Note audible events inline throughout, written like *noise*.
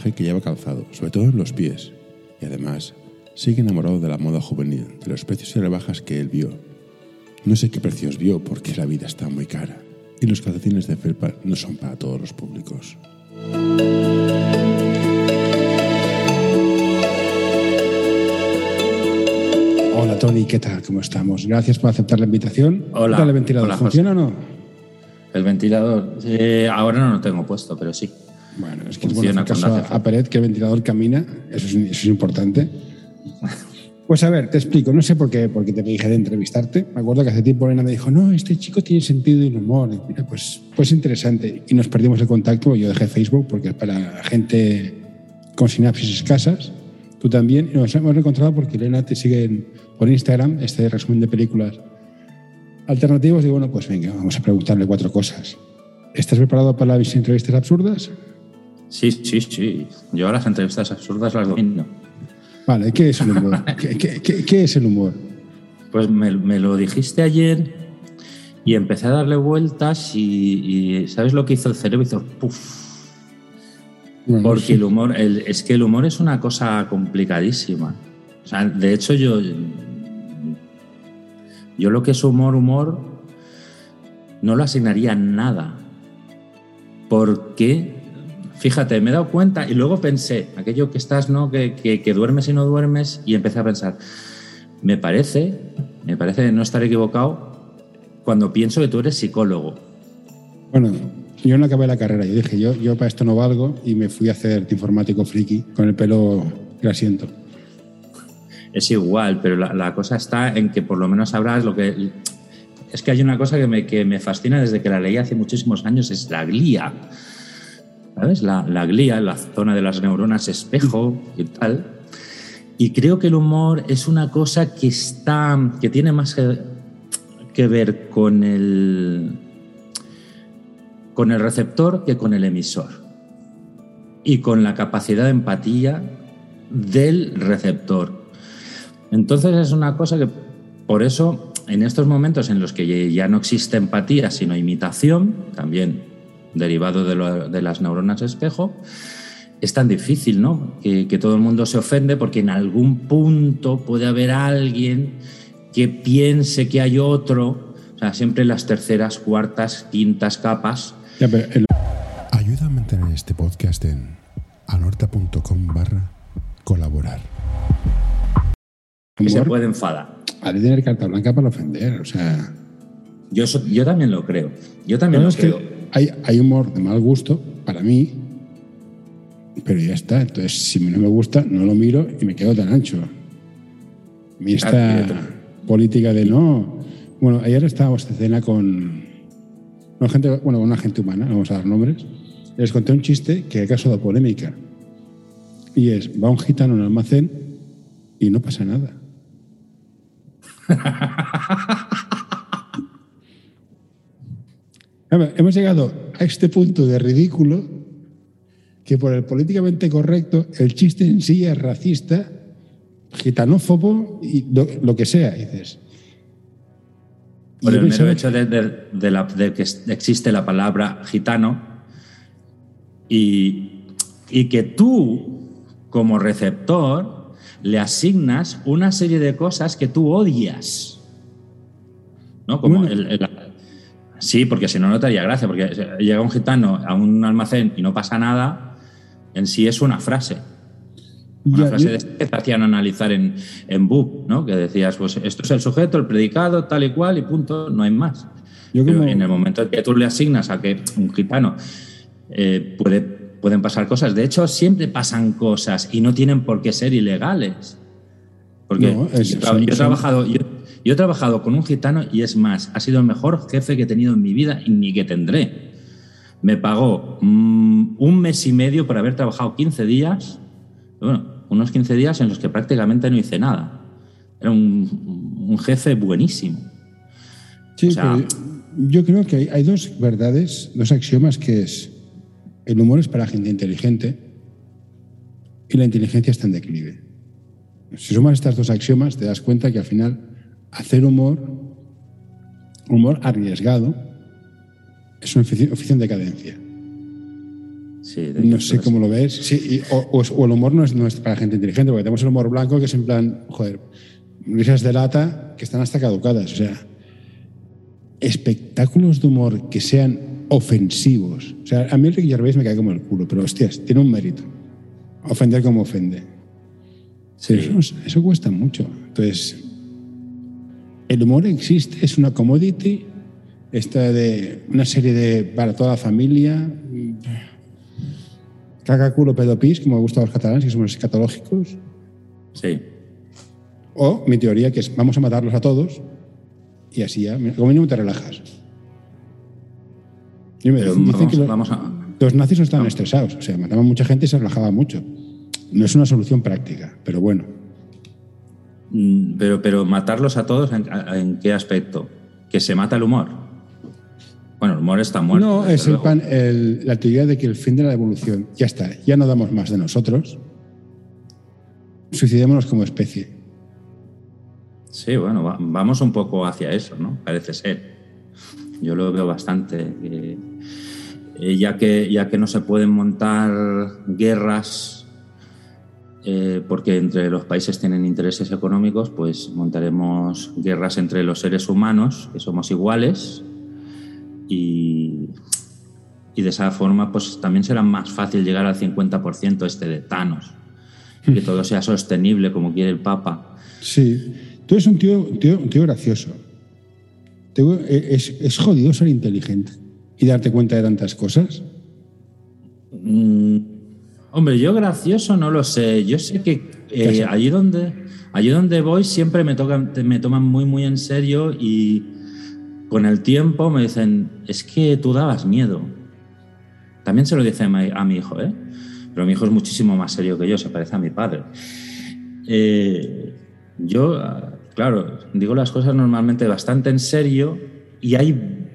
personaje que lleva calzado, sobre todo en los pies, y además sigue enamorado de la moda juvenil, de los precios y rebajas que él vio. No sé qué precios vio porque la vida está muy cara y los calcetines de felpa no son para todos los públicos. Hola Tony, ¿qué tal? ¿Cómo estamos? Gracias por aceptar la invitación. Hola. ¿Qué tal el ventilador? Hola, ¿Funciona o no? El ventilador, eh, ahora no lo tengo puesto, pero sí. Bueno, es que es bueno Funciona hacer caso a, a Peret que el ventilador camina, eso es, eso es importante. Pues a ver, te explico, no sé por qué, por qué te dije de entrevistarte. Me acuerdo que hace tiempo Elena me dijo, no, este chico tiene sentido y humor. Y mira, pues, pues interesante. Y nos perdimos el contacto, yo dejé Facebook porque es para gente con sinapsis escasas. Tú también. Y nos hemos encontrado porque Elena te sigue en- por Instagram, este resumen de películas alternativos. Y bueno, pues venga, vamos a preguntarle cuatro cosas. ¿Estás preparado para las entrevistas absurdas? Sí, sí, sí. Yo a las entrevistas absurdas las domino. Vale, ¿qué es el humor? *laughs* ¿Qué, qué- qué- qué es el humor? Pues me, me lo dijiste ayer y empecé a darle vueltas y, y ¿sabes lo que hizo el cerebro? Hizo puff. Bueno, Porque sí. el humor, el- es que el humor es una cosa complicadísima. O sea, de hecho, yo, yo lo que es humor, humor, no lo asignaría a nada. Porque, fíjate, me he dado cuenta y luego pensé, aquello que estás, ¿no? Que, que- que duermes y no duermes, y empecé a pensar, me parece, me parece no estar equivocado cuando pienso que tú eres psicólogo. Bueno, yo no acabé la carrera. Yo dije, yo, yo para esto no valgo y me fui a hacer informático friki con el pelo grasiento. Es igual, pero la, la cosa está en que por lo menos sabrás lo que... Es que hay una cosa que me, que me fascina desde que la leí hace muchísimos años, es la glía. ¿Sabes? La, glía, la zona de las neuronas espejo y tal. Y creo que el humor es una cosa que está... que tiene más que, que ver con el... con el receptor que con el emisor. Y con la capacidad de empatía del receptor. Entonces es una cosa que, por eso, en estos momentos en los que ya no existe empatía, sino imitación, también derivado de, lo- de las neuronas espejo, es tan difícil, ¿no? Que, que todo el mundo se ofende porque en algún punto puede haber alguien que piense que hay otro, o sea, siempre las terceras, cuartas, quintas capas. Ya, pero el- Ayuda a mantener este podcast en anorta.com barra colaborar. Que se puede enfadar. ha de tener carta blanca para ofender. O sea, Yo, so- yo también lo creo. Yo también no, lo creo. que hay, hay humor de mal gusto para mí, pero ya está. Entonces, si no me gusta, no lo miro y me quedo tan ancho. Mí esta política de no. Bueno, ayer estábamos de cena con, con gente, bueno, con una gente humana, vamos a dar nombres. Les conté un chiste que ha causado polémica. Y es, va un gitano en un almacén y no pasa nada. *laughs* A ver, Hemos llegado a este punto de ridículo que por el políticamente correcto el chiste en sí es racista, gitanófobo y lo, lo que sea, dices. Por el mero hecho de, de- de la- de que existe la palabra gitano y, y que tú, como receptor, le asignas una serie de cosas que tú odias. ¿No? Como Bueno. el- el- sí, porque si no, no te haría gracia, porque llega un gitano a un almacén y no pasa nada, en sí es una frase. Una Ya, frase yo- que te hacían analizar en, en BUP, ¿no? Que decías, pues esto es el sujeto, el predicado, tal y cual, y punto, no hay más. Yo como- en el momento en que tú le asignas a que un gitano eh, puede, pueden pasar cosas, de hecho, siempre pasan cosas y no tienen por qué ser ilegales. Porque No, es- yo, son- yo he son- trabajado, yo, yo he trabajado con un gitano y es más, ha sido el mejor jefe que he tenido en mi vida y ni que tendré. Me pagó mm, un mes y medio por haber trabajado 15 días, bueno, unos 15 días en los que prácticamente no hice nada. Era un, un jefe buenísimo. Sí, O sea- pero yo creo que hay, hay dos verdades, dos axiomas que es el humor es para gente inteligente y la inteligencia está en declive. Si sumas estas dos axiomas, te das cuenta que al final hacer humor, humor arriesgado, es un oficio, oficio en decadencia. Sí, de No sé cómo lo ves. Sí, y- o, o o el humor no es, no es para gente inteligente, porque tenemos el humor blanco que es en plan, joder, risas de lata que están hasta caducadas. O sea, espectáculos de humor que sean ofensivos. O sea, a mí Ricky Gervais me cae como el culo, pero hostias, tiene un mérito. Ofender como ofende. Sí. Eso, eso cuesta mucho. Entonces, el humor existe, es una commodity, esta de una serie de para toda la familia. Caca, culo, pedo, pis, como me gusta a los catalanes, que somos escatológicos. Sí. O mi teoría, que es vamos a matarlos a todos y así ya, como mínimo te relajas. Y me dicen vamos, que los, vamos a. los nazis no estaban estresados, o sea, mataban mucha gente y se relajaba mucho. No es una solución práctica, pero bueno. Mm, Pero, pero matarlos a todos, ¿en, en qué aspecto? ¿Que se mata el humor? Bueno, el humor está muerto. No, es el pan- el- la teoría de que el fin de la evolución, ya está, ya no damos más de nosotros. Suicidémonos como especie. Sí, bueno, va- vamos un poco hacia eso, ¿no? Parece ser. Yo lo veo bastante. eh, eh, ya, que, ya que no se pueden montar guerras eh, porque entre los países tienen intereses económicos, pues montaremos guerras entre los seres humanos, que somos iguales, y, y de esa forma pues también será más fácil llegar al 50% este de Thanos, que todo sea sostenible como quiere el Papa. Sí, tú eres un tío, un tío, un tío gracioso. Te- es, es jodido ser inteligente y darte cuenta de tantas cosas. Mm, hombre, yo gracioso no lo sé. Yo sé que eh, allí donde allí donde voy siempre me tocan me toman muy muy en serio y con el tiempo me dicen es que tú dabas miedo. También se lo dice a mi, a mi hijo, ¿eh? Pero mi hijo es muchísimo más serio que yo, se parece a mi padre. Eh, yo, claro, digo las cosas normalmente bastante en serio y hay,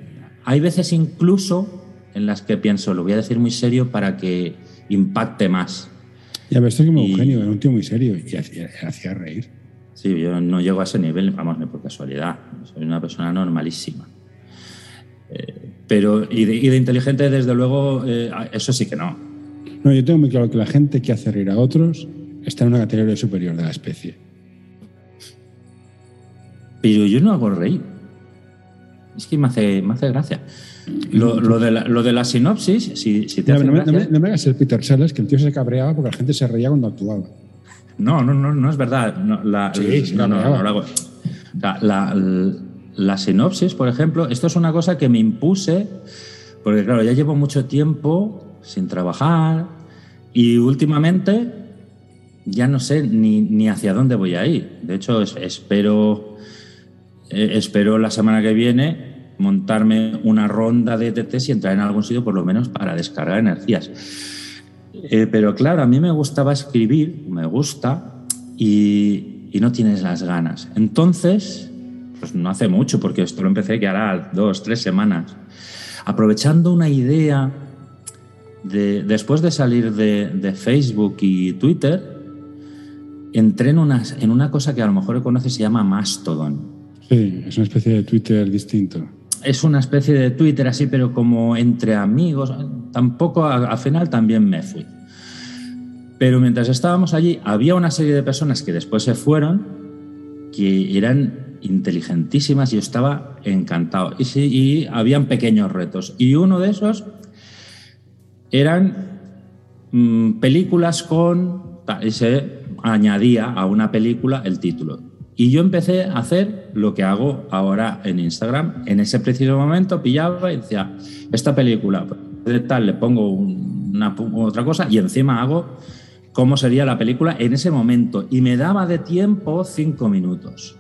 hay veces incluso en las que pienso, lo voy a decir muy serio para que impacte más. Ya ves, esto es como Y- Eugenio, era un tío muy serio y hacía, hacía reír. Sí, yo no llego a ese nivel, vamos, ni por casualidad. Soy una persona normalísima. Eh, pero, y de, y de inteligente, desde luego, eh, eso sí que no. No, yo tengo muy claro que la gente que hace reír a otros está en una categoría superior de la especie. Pero yo no hago reír. Es que me hace, me hace gracia. Lo, lo de, la, lo de la sinopsis, si, si te No, hace no me- no me, no me hagas el Peter Sellers, que el tío se cabreaba porque la gente se reía cuando actuaba. No, no, no, no es verdad. La, Sí, no, no, no la, la sinopsis, por ejemplo, esto es una cosa que me impuse, porque claro, ya llevo mucho tiempo sin trabajar y últimamente ya no sé ni, ni hacia dónde voy a ir. De hecho, es- espero, eh, espero la semana que viene montarme una ronda de TTs y entrar en algún sitio por lo menos para descargar energías. Eh, pero claro, a mí me gustaba escribir, me gusta, y, no tienes las ganas. Entonces, pues no hace mucho, porque esto lo empecé que hará dos, tres semanas, aprovechando una idea de, después de salir de, de Facebook y Twitter, entré en una, en una cosa que a lo mejor conoces, se llama Mastodon Sí, es una especie de Twitter distinto. Es una especie de Twitter así, pero como entre amigos. Tampoco, al final también me fui. Pero mientras estábamos allí, había una serie de personas que después se fueron, que eran inteligentísimas y yo estaba encantado. Y, sí, y habían pequeños retos. Y uno de esos eran mm, películas con... Y se añadía a una película el título. Y yo empecé a hacer lo que hago ahora en Instagram. En ese preciso momento pillaba y decía, esta película, de tal, le pongo una, otra cosa y encima hago cómo sería la película en ese momento. Y me daba de tiempo cinco minutos.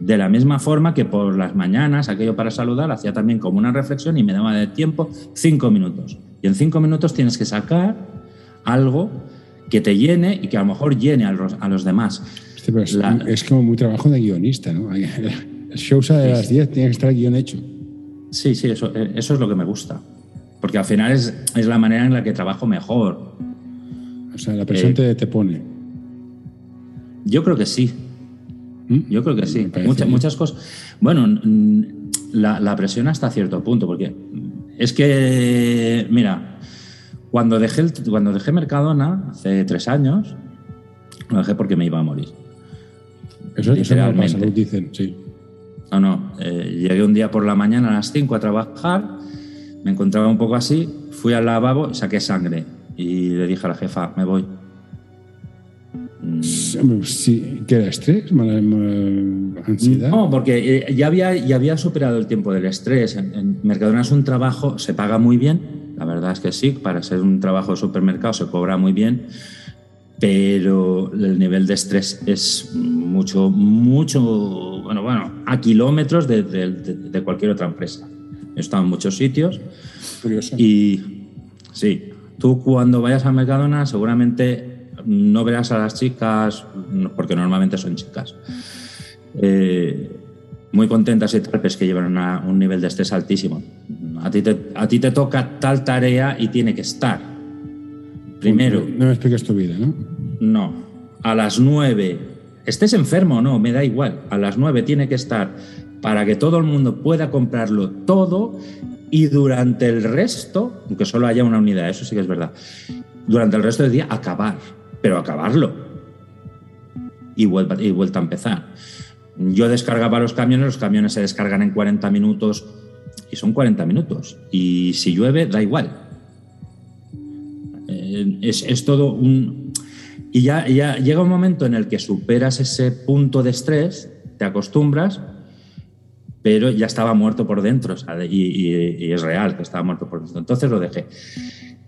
De la misma forma que por las mañanas, aquello para saludar, hacía también como una reflexión y me daba de tiempo cinco minutos. Y en cinco minutos tienes que sacar algo que te llene y que a lo mejor llene a los, a los demás. Este, es, La- es como muy trabajo de guionista, ¿no? *laughs* El show sale de las 10, tiene que estar el guion hecho. Sí, sí, eso, eh, eso es lo que me gusta. Porque al final es, es la manera en la que trabajo mejor. O sea, la presión Eh, te, te pone. Yo creo que sí. ¿Mm? Yo creo que sí. Parece Muchas, cosas. Bueno, la, la presión hasta cierto punto, porque es que, mira, Cuando dejé, el- cuando dejé Mercadona, hace tres años, lo dejé porque me iba a morir. Eso, eso no Literalmente. lo dicen, sí. No, no. eh, llegué un día por la mañana a las 5 a trabajar, me encontraba un poco así, fui al lavabo, saqué sangre y le dije a la jefa, me voy. Sí, sí. ¿Qué era estrés? ¿Mala- mala ¿Ansiedad? No, porque eh, ya había, ya había superado el tiempo del estrés. En, en Mercadona es un trabajo, se paga muy bien, la verdad es que sí, para ser un trabajo de supermercado se cobra muy bien, pero el nivel de estrés es mucho, mucho, bueno, bueno, a kilómetros de, de- de- cualquier otra empresa. He estado en muchos sitios Curioso. y sí, tú cuando vayas al Mercadona seguramente no verás a las chicas, porque normalmente son chicas, eh, muy contentas y tal, pero es que llevan una- un nivel de estrés altísimo. A ti, te, a ti te toca tal tarea y tiene que estar. Primero, No me expliques tu vida, ¿no? no. A las 9, estés enfermo o no, me da igual. A las 9 tiene que estar para que todo el mundo pueda comprarlo todo y durante el resto, aunque solo haya una unidad, eso sí que es verdad, durante el resto del día acabar, pero acabarlo. Y vuelta, y vuelta a empezar. Yo descargaba los camiones, los camiones se descargan en 40 minutos y son 40 minutos. Y si llueve, da igual. Es, es todo un... Y ya, ya llega un momento en el que superas ese punto de estrés, te acostumbras, pero ya estaba muerto por dentro, y, es real que estaba muerto por dentro. Entonces lo dejé.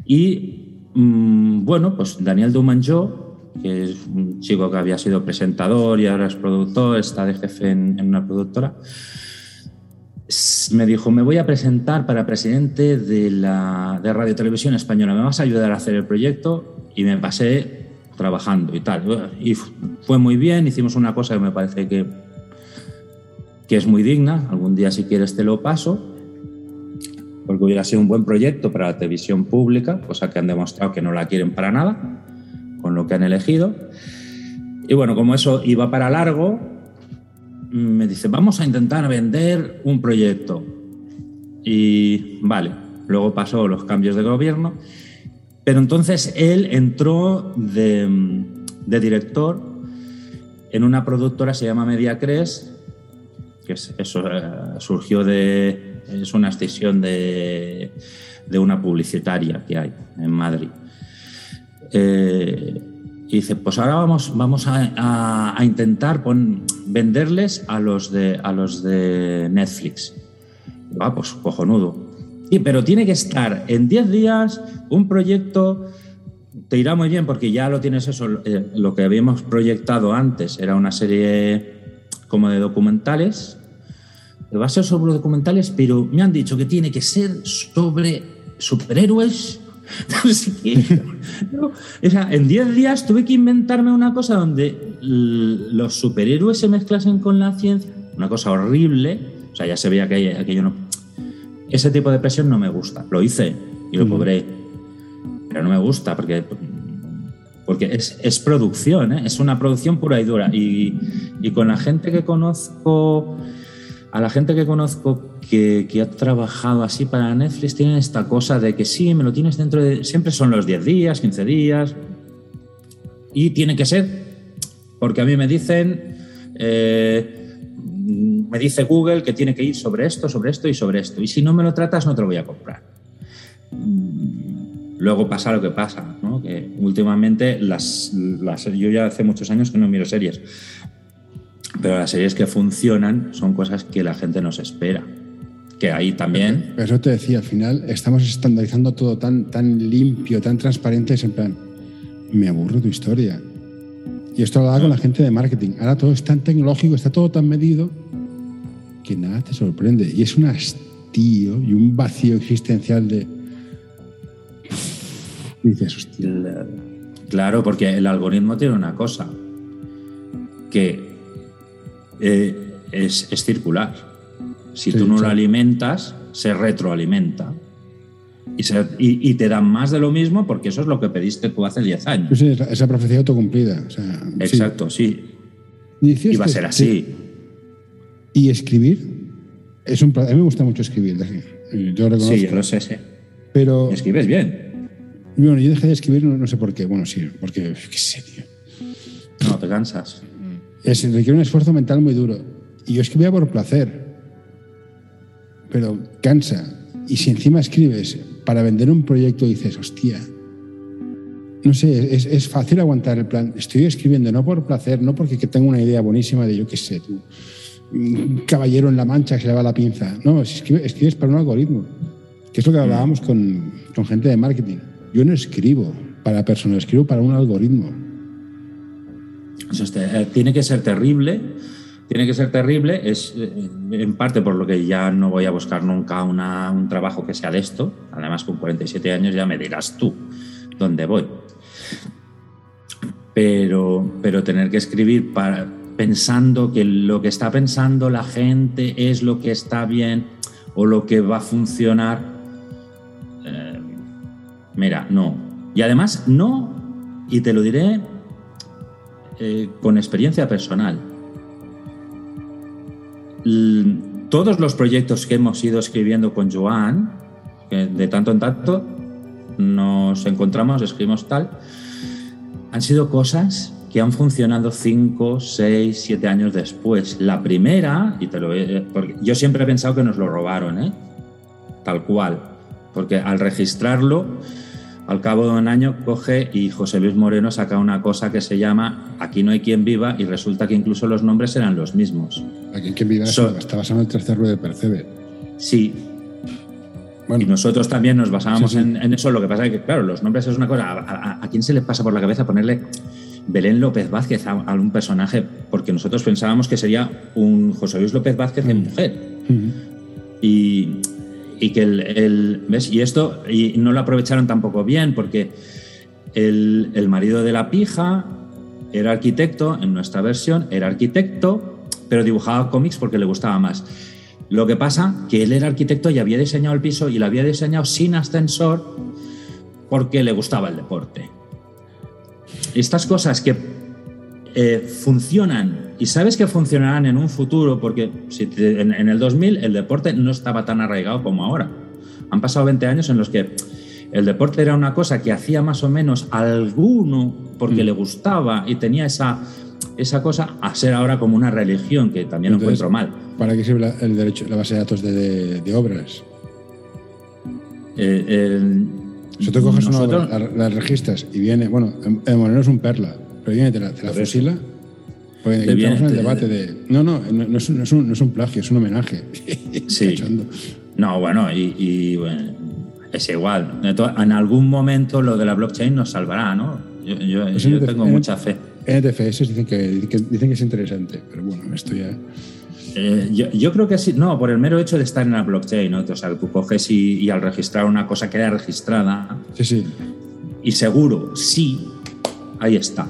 Y mm, bueno, pues Daniel Dumanjó, que es un chico que había sido presentador y ahora es productor, está de jefe en, una productora, me dijo, me voy a presentar para presidente de, la, de Radio Televisión Española, ¿me vas a ayudar a hacer el proyecto? Y me pasé trabajando y tal. Y fue muy bien, hicimos una cosa que me parece que, que es muy digna, algún día si quieres te lo paso, porque hubiera sido un buen proyecto para la televisión pública, cosa que han demostrado que no la quieren para nada, con lo que han elegido. Y bueno, como eso iba para largo, me dice, vamos a intentar vender un proyecto. Y vale, luego pasó los cambios de gobierno, pero entonces él entró de, director en una productora, se llama Mediacres, que es, eso eh, surgió de, es una extensión de, de una publicitaria que hay en Madrid. Eh, y dice, pues ahora vamos, vamos a, a- intentar venderles a los de, a los de Netflix. Va, pues cojonudo. Y, pero tiene que estar en 10 días un proyecto, te irá muy bien porque ya lo tienes eso, eh, lo que habíamos proyectado antes era una serie como de documentales. Va a ser sobre documentales, pero me han dicho que tiene que ser sobre superhéroes. No, *laughs* o sea, en 10 días tuve que inventarme una cosa donde los superhéroes se mezclasen con la ciencia. Una cosa horrible. O sea, ya se veía que aquello no. Ese tipo de presión no me gusta. Lo hice y lo Ujú. cobré. Pero no me gusta porque, porque es, es producción, ¿eh? es una producción pura y dura. Y, y con la gente que conozco, a la gente que conozco que, que ha trabajado así para Netflix, tienen esta cosa de que sí, me lo tienes dentro de. Siempre son los 10 días, 15 días. Y tiene que ser, porque a mí me dicen. eh, me dice Google que tiene que ir sobre esto, sobre esto y sobre esto. Y si no me lo tratas, no te lo voy a comprar. Mm, Luego pasa lo que pasa, ¿no? que últimamente las, las- yo ya hace muchos años que no miro series, pero las series que funcionan son cosas que la gente no se espera. Que ahí también, Pero eso te decía, al final estamos estandarizando todo tan, tan limpio, tan transparente, es en plan, me aburro tu historia. Y esto lo hablaba con la gente de marketing. Ahora todo es tan tecnológico, está todo tan medido, que nada te sorprende. Y es un hastío y un vacío existencial de... Y dices, hostia, claro, porque el algoritmo tiene una cosa, que eh, es, es circular. Si Sí, tú no sí. lo alimentas, se retroalimenta. Y, se- y- y te dan más de lo mismo porque eso es lo que pediste tú hace 10 años. sí, esa, profecía autocumplida. O sea, sí. Exacto, sí. Y va a ser así. Y escribir, es un, a mí me gusta mucho escribir, yo reconozco. Sí, yo lo sé, sí. Pero Escribes bien. Bueno, yo dejé de escribir, no, no sé por qué. Bueno, sí, porque, qué sé, tío. No, te cansas. Es, requiere un esfuerzo mental muy duro. Y yo escribía por placer. Pero cansa. Y si encima escribes para vender un proyecto, dices, hostia. No sé, es, es fácil aguantar el plan. Estoy escribiendo no por placer, no porque que tengo una idea buenísima de yo qué sé, tú. Un caballero en la mancha que se le va la pinza. No, si escribes, escribes para un algoritmo. Que es lo que hablábamos con, con gente de marketing. Yo no escribo para personas, escribo para un algoritmo. Eso es te- eh, tiene que ser terrible. Tiene que ser terrible, es eh, en parte por lo que ya no voy a buscar nunca una- un trabajo que sea de esto. Además, con 47 años ya me dirás tú dónde voy. Pero, pero tener que escribir para, pensando que lo que está pensando la gente es lo que está bien o lo que va a funcionar, eh, mira, no. Y además, no, y te lo diré eh, con experiencia personal. Todos los proyectos que hemos ido escribiendo con Joan, de tanto en tanto nos encontramos, escribimos tal, han sido cosas que han funcionado 5, 6, 7 años después. La primera, y te lo he- porque yo siempre he pensado que nos lo robaron, ¿eh? tal cual, porque al registrarlo, al cabo de un año coge y José Luis Moreno saca una cosa que se llama Aquí no hay quien viva y resulta que incluso los nombres eran los mismos. Aquí en quien viva So- está basado en el tercer ruido de Percebe. Sí, Bueno, y nosotros también nos basábamos Sí, sí. En, en eso. Lo que pasa es que, claro, los nombres es una cosa. ¿A, a- a quién se le pasa por la cabeza ponerle Belén López Vázquez a, a un personaje? Porque nosotros pensábamos que sería un José Luis López Vázquez en mujer. ujú. Y, y que el, ¿Ves? Y esto y no lo aprovecharon tampoco bien, porque el, el marido de la pija era arquitecto, en nuestra versión era arquitecto, pero dibujaba cómics porque le gustaba más. Lo que pasa que él era arquitecto y había diseñado el piso y lo había diseñado sin ascensor porque le gustaba el deporte. Estas cosas que eh, funcionan y sabes que funcionarán en un futuro porque si te- en, en el 2000 el deporte no estaba tan arraigado como ahora. Han pasado 20 años en los que el deporte era una cosa que hacía más o menos alguno porque Mm. le gustaba y tenía esa, esa cosa a ser ahora como una religión que también lo Entonces, encuentro mal. ¿Para qué sirve la, el derecho, la base de datos de, de- de obras? Eh, el- Si tú coges nosotros- una obra, la, la registras y viene, bueno, en, en Moreno es un perla, pero te la, te la fusila. Porque viene- entramos en el te- debate de. No, no, no, no es, un, es un- no es un plagio, es un homenaje. Sí. *laughs* No, bueno, y, y, bueno, es igual. De En algún momento lo de la blockchain nos salvará, ¿no? Yo, yo- Pues yo en- tengo en- mucha fe. NTFS dicen que, que- dicen que es interesante, pero bueno, esto ya. Eh, yo, yo creo que sí, no, por el mero hecho de estar en la blockchain, ¿no? O sea, tú coges y, y al registrar una cosa queda registrada Sí, sí. y seguro, sí, ahí está.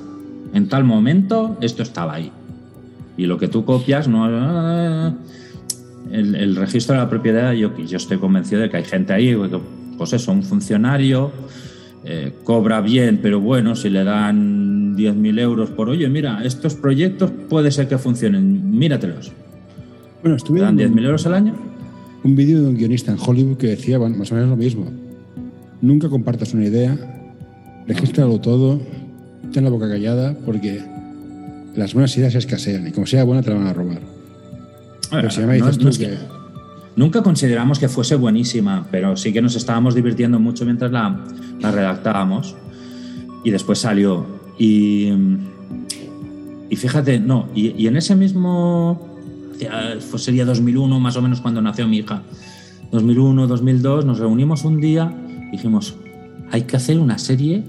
En tal momento esto estaba ahí. Y lo que tú copias, no. El, el registro de la propiedad, yo, yo estoy convencido de que hay gente ahí, pues eso, un funcionario eh, cobra bien, pero bueno, si le dan 10.000 euros por, oye, mira, estos proyectos puede ser que funcionen, míratelos. Bueno, ¿Te estuve dan viendo 10.000 euros al año? un vídeo de un guionista en Hollywood que decía bueno, más o menos lo mismo. Nunca compartas una idea, regístralo todo, ten la boca callada, porque las buenas ideas escasean y como sea buena te la van a robar. Pero si ya me No- dices no tú es que, que- Nunca consideramos que fuese buenísima, pero sí que nos estábamos divirtiendo mucho mientras la, la redactábamos. Y después salió. Y, y fíjate, no, y, y en ese mismo. pues sería 2001 más o menos cuando nació mi hija. 2001, 2002, nos reunimos un día y dijimos: hay que hacer una serie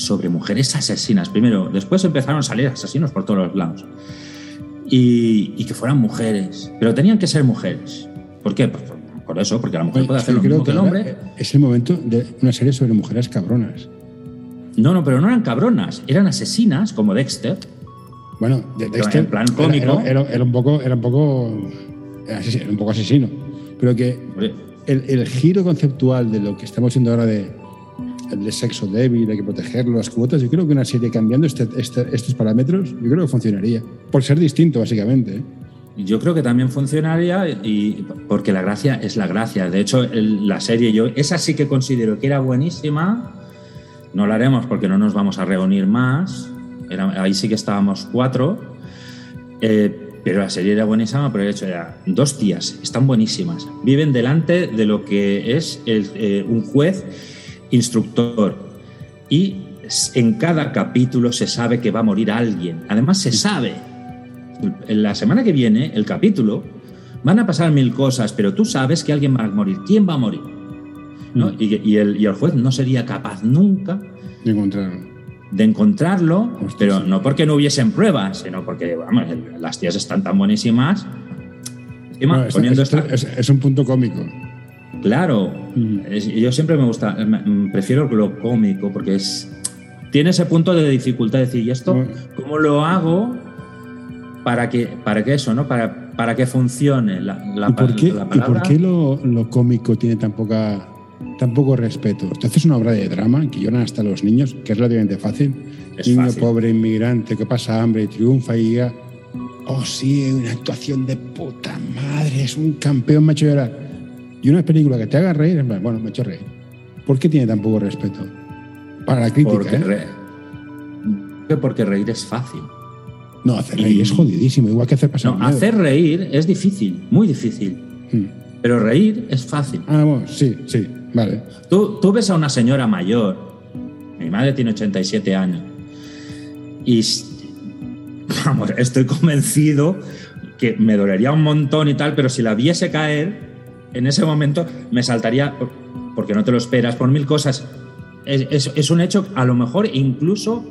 sobre mujeres asesinas. Primero, después empezaron a salir asesinos por todos los lados y, y que fueran mujeres. Pero tenían que ser mujeres. ¿Por qué? Por, por eso, porque la mujer puede hacer lo creo mismo que el hombre. Es el momento de una serie sobre mujeres cabronas. No, no, pero no eran cabronas, eran asesinas, como Dexter. Bueno, de Dexter en plan cómico. Era, era- era un poco, era un poco, era un poco asesino. Pero que el, el giro conceptual de lo que estamos viendo ahora de, el sexo débil, hay que protegerlo, las cuotas, yo creo que una serie cambiando este- este- estos parámetros, yo creo que funcionaría. Por ser distinto, básicamente. ¿eh? Yo creo que también funcionaría y porque la gracia es la gracia. De hecho, el- la serie yo esa sí que considero que era buenísima no lo haremos porque no nos vamos a reunir más. Era- ahí sí que estábamos cuatro. Eh, pero la serie era buenísima, pero de hecho ya dos tías, están buenísimas. Viven delante de lo que es el, eh, un juez instructor. Y en cada capítulo se sabe que va a morir alguien. Además se sabe. En la semana que viene, el capítulo, van a pasar mil cosas, pero tú sabes que alguien va a morir. ¿Quién va a morir? ¿No? Mm. Y, y el, y el juez no sería capaz nunca De encontrar. de encontrarlo, Hostia, pero sí. no porque no hubiesen pruebas, sino porque vamos, las tías están tan buenísimas. Encima, No, es, poniendo es- esta- es- es un punto cómico. Claro, Mm. es- yo siempre me gusta, me- prefiero lo cómico porque es tiene ese punto de dificultad de decir, ¿y esto cómo lo hago para que para que eso, no? Para para que funcione la, la ¿Y por qué, la y por palabra? qué lo, lo cómico tiene tan, poca, tan poco respeto? Haces una obra de drama que lloran hasta los niños, que es relativamente fácil. Es Niño fácil. pobre, inmigrante, que pasa hambre y triunfa y diga, oh sí, una actuación de puta madre, es un campeón, me ha hecho llorar. Y una película que te haga reír, bueno, me ha hecho reír. ¿Por qué tiene tan poco respeto? Para la crítica, porque, ¿eh? re- porque reír es fácil. No, hacer reír Y- es jodidísimo, igual que hacer pasar No, miedo. hacer reír es difícil, muy difícil. Hmm. Pero reír es fácil. Ah, bueno, sí, sí, vale. Tú, tú ves a una señora mayor, mi madre tiene 87 años, y vamos, estoy convencido que me dolería un montón y tal, pero si la viese caer, en ese momento me saltaría, por- porque no te lo esperas, por mil cosas. Es, es- es un hecho, a lo mejor incluso,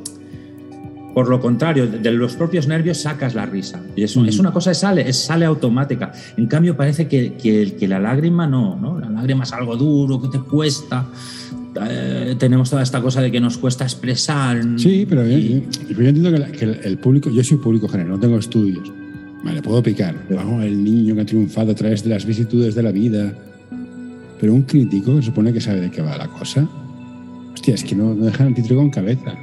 por lo contrario, de los propios nervios sacas la risa. Y es, un- Mm. es una cosa que sale, es, sale automática. En cambio, parece que, que- que la lágrima no, ¿no? La lágrima es algo duro, que te cuesta. Eh, tenemos toda esta cosa de que nos cuesta expresar. Sí, pero Y- yo- yo entiendo que, la- que el, el público, yo soy público general, no tengo estudios. Vale, puedo picar. Vamos, el niño que ha triunfado a través de las vicisitudes de la vida. Pero un crítico que supone que sabe de qué va la cosa. Hostia, es que no, no dejan el título con cabeza.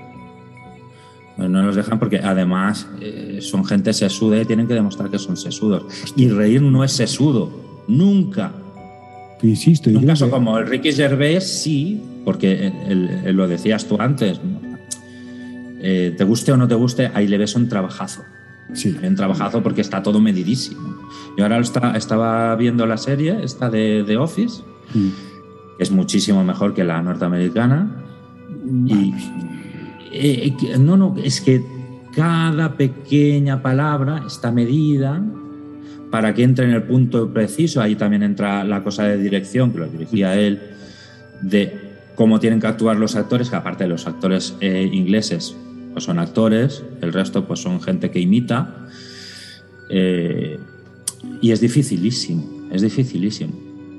Bueno, no los dejan porque además eh, son gente sesuda y tienen que demostrar que son sesudos. Y reír no es sesudo, nunca. Insisto, En un caso que- como el Ricky Gervais, sí, porque él- él- lo decías tú antes. ¿no? Eh, te guste o no te guste, ahí le ves un trabajazo. Sí. Un trabajazo porque está todo medidísimo. Yo ahora está- estaba viendo la serie, esta de The Office, Mm. que es muchísimo mejor que la norteamericana. Y, eh, que- no, no, es que cada pequeña palabra está medida para que entre en el punto preciso. Ahí también entra la cosa de dirección, que lo dirigía él, de cómo tienen que actuar los actores, que aparte de los actores eh, ingleses pues son actores, el resto pues son gente que imita. Eh, y es dificilísimo, es dificilísimo.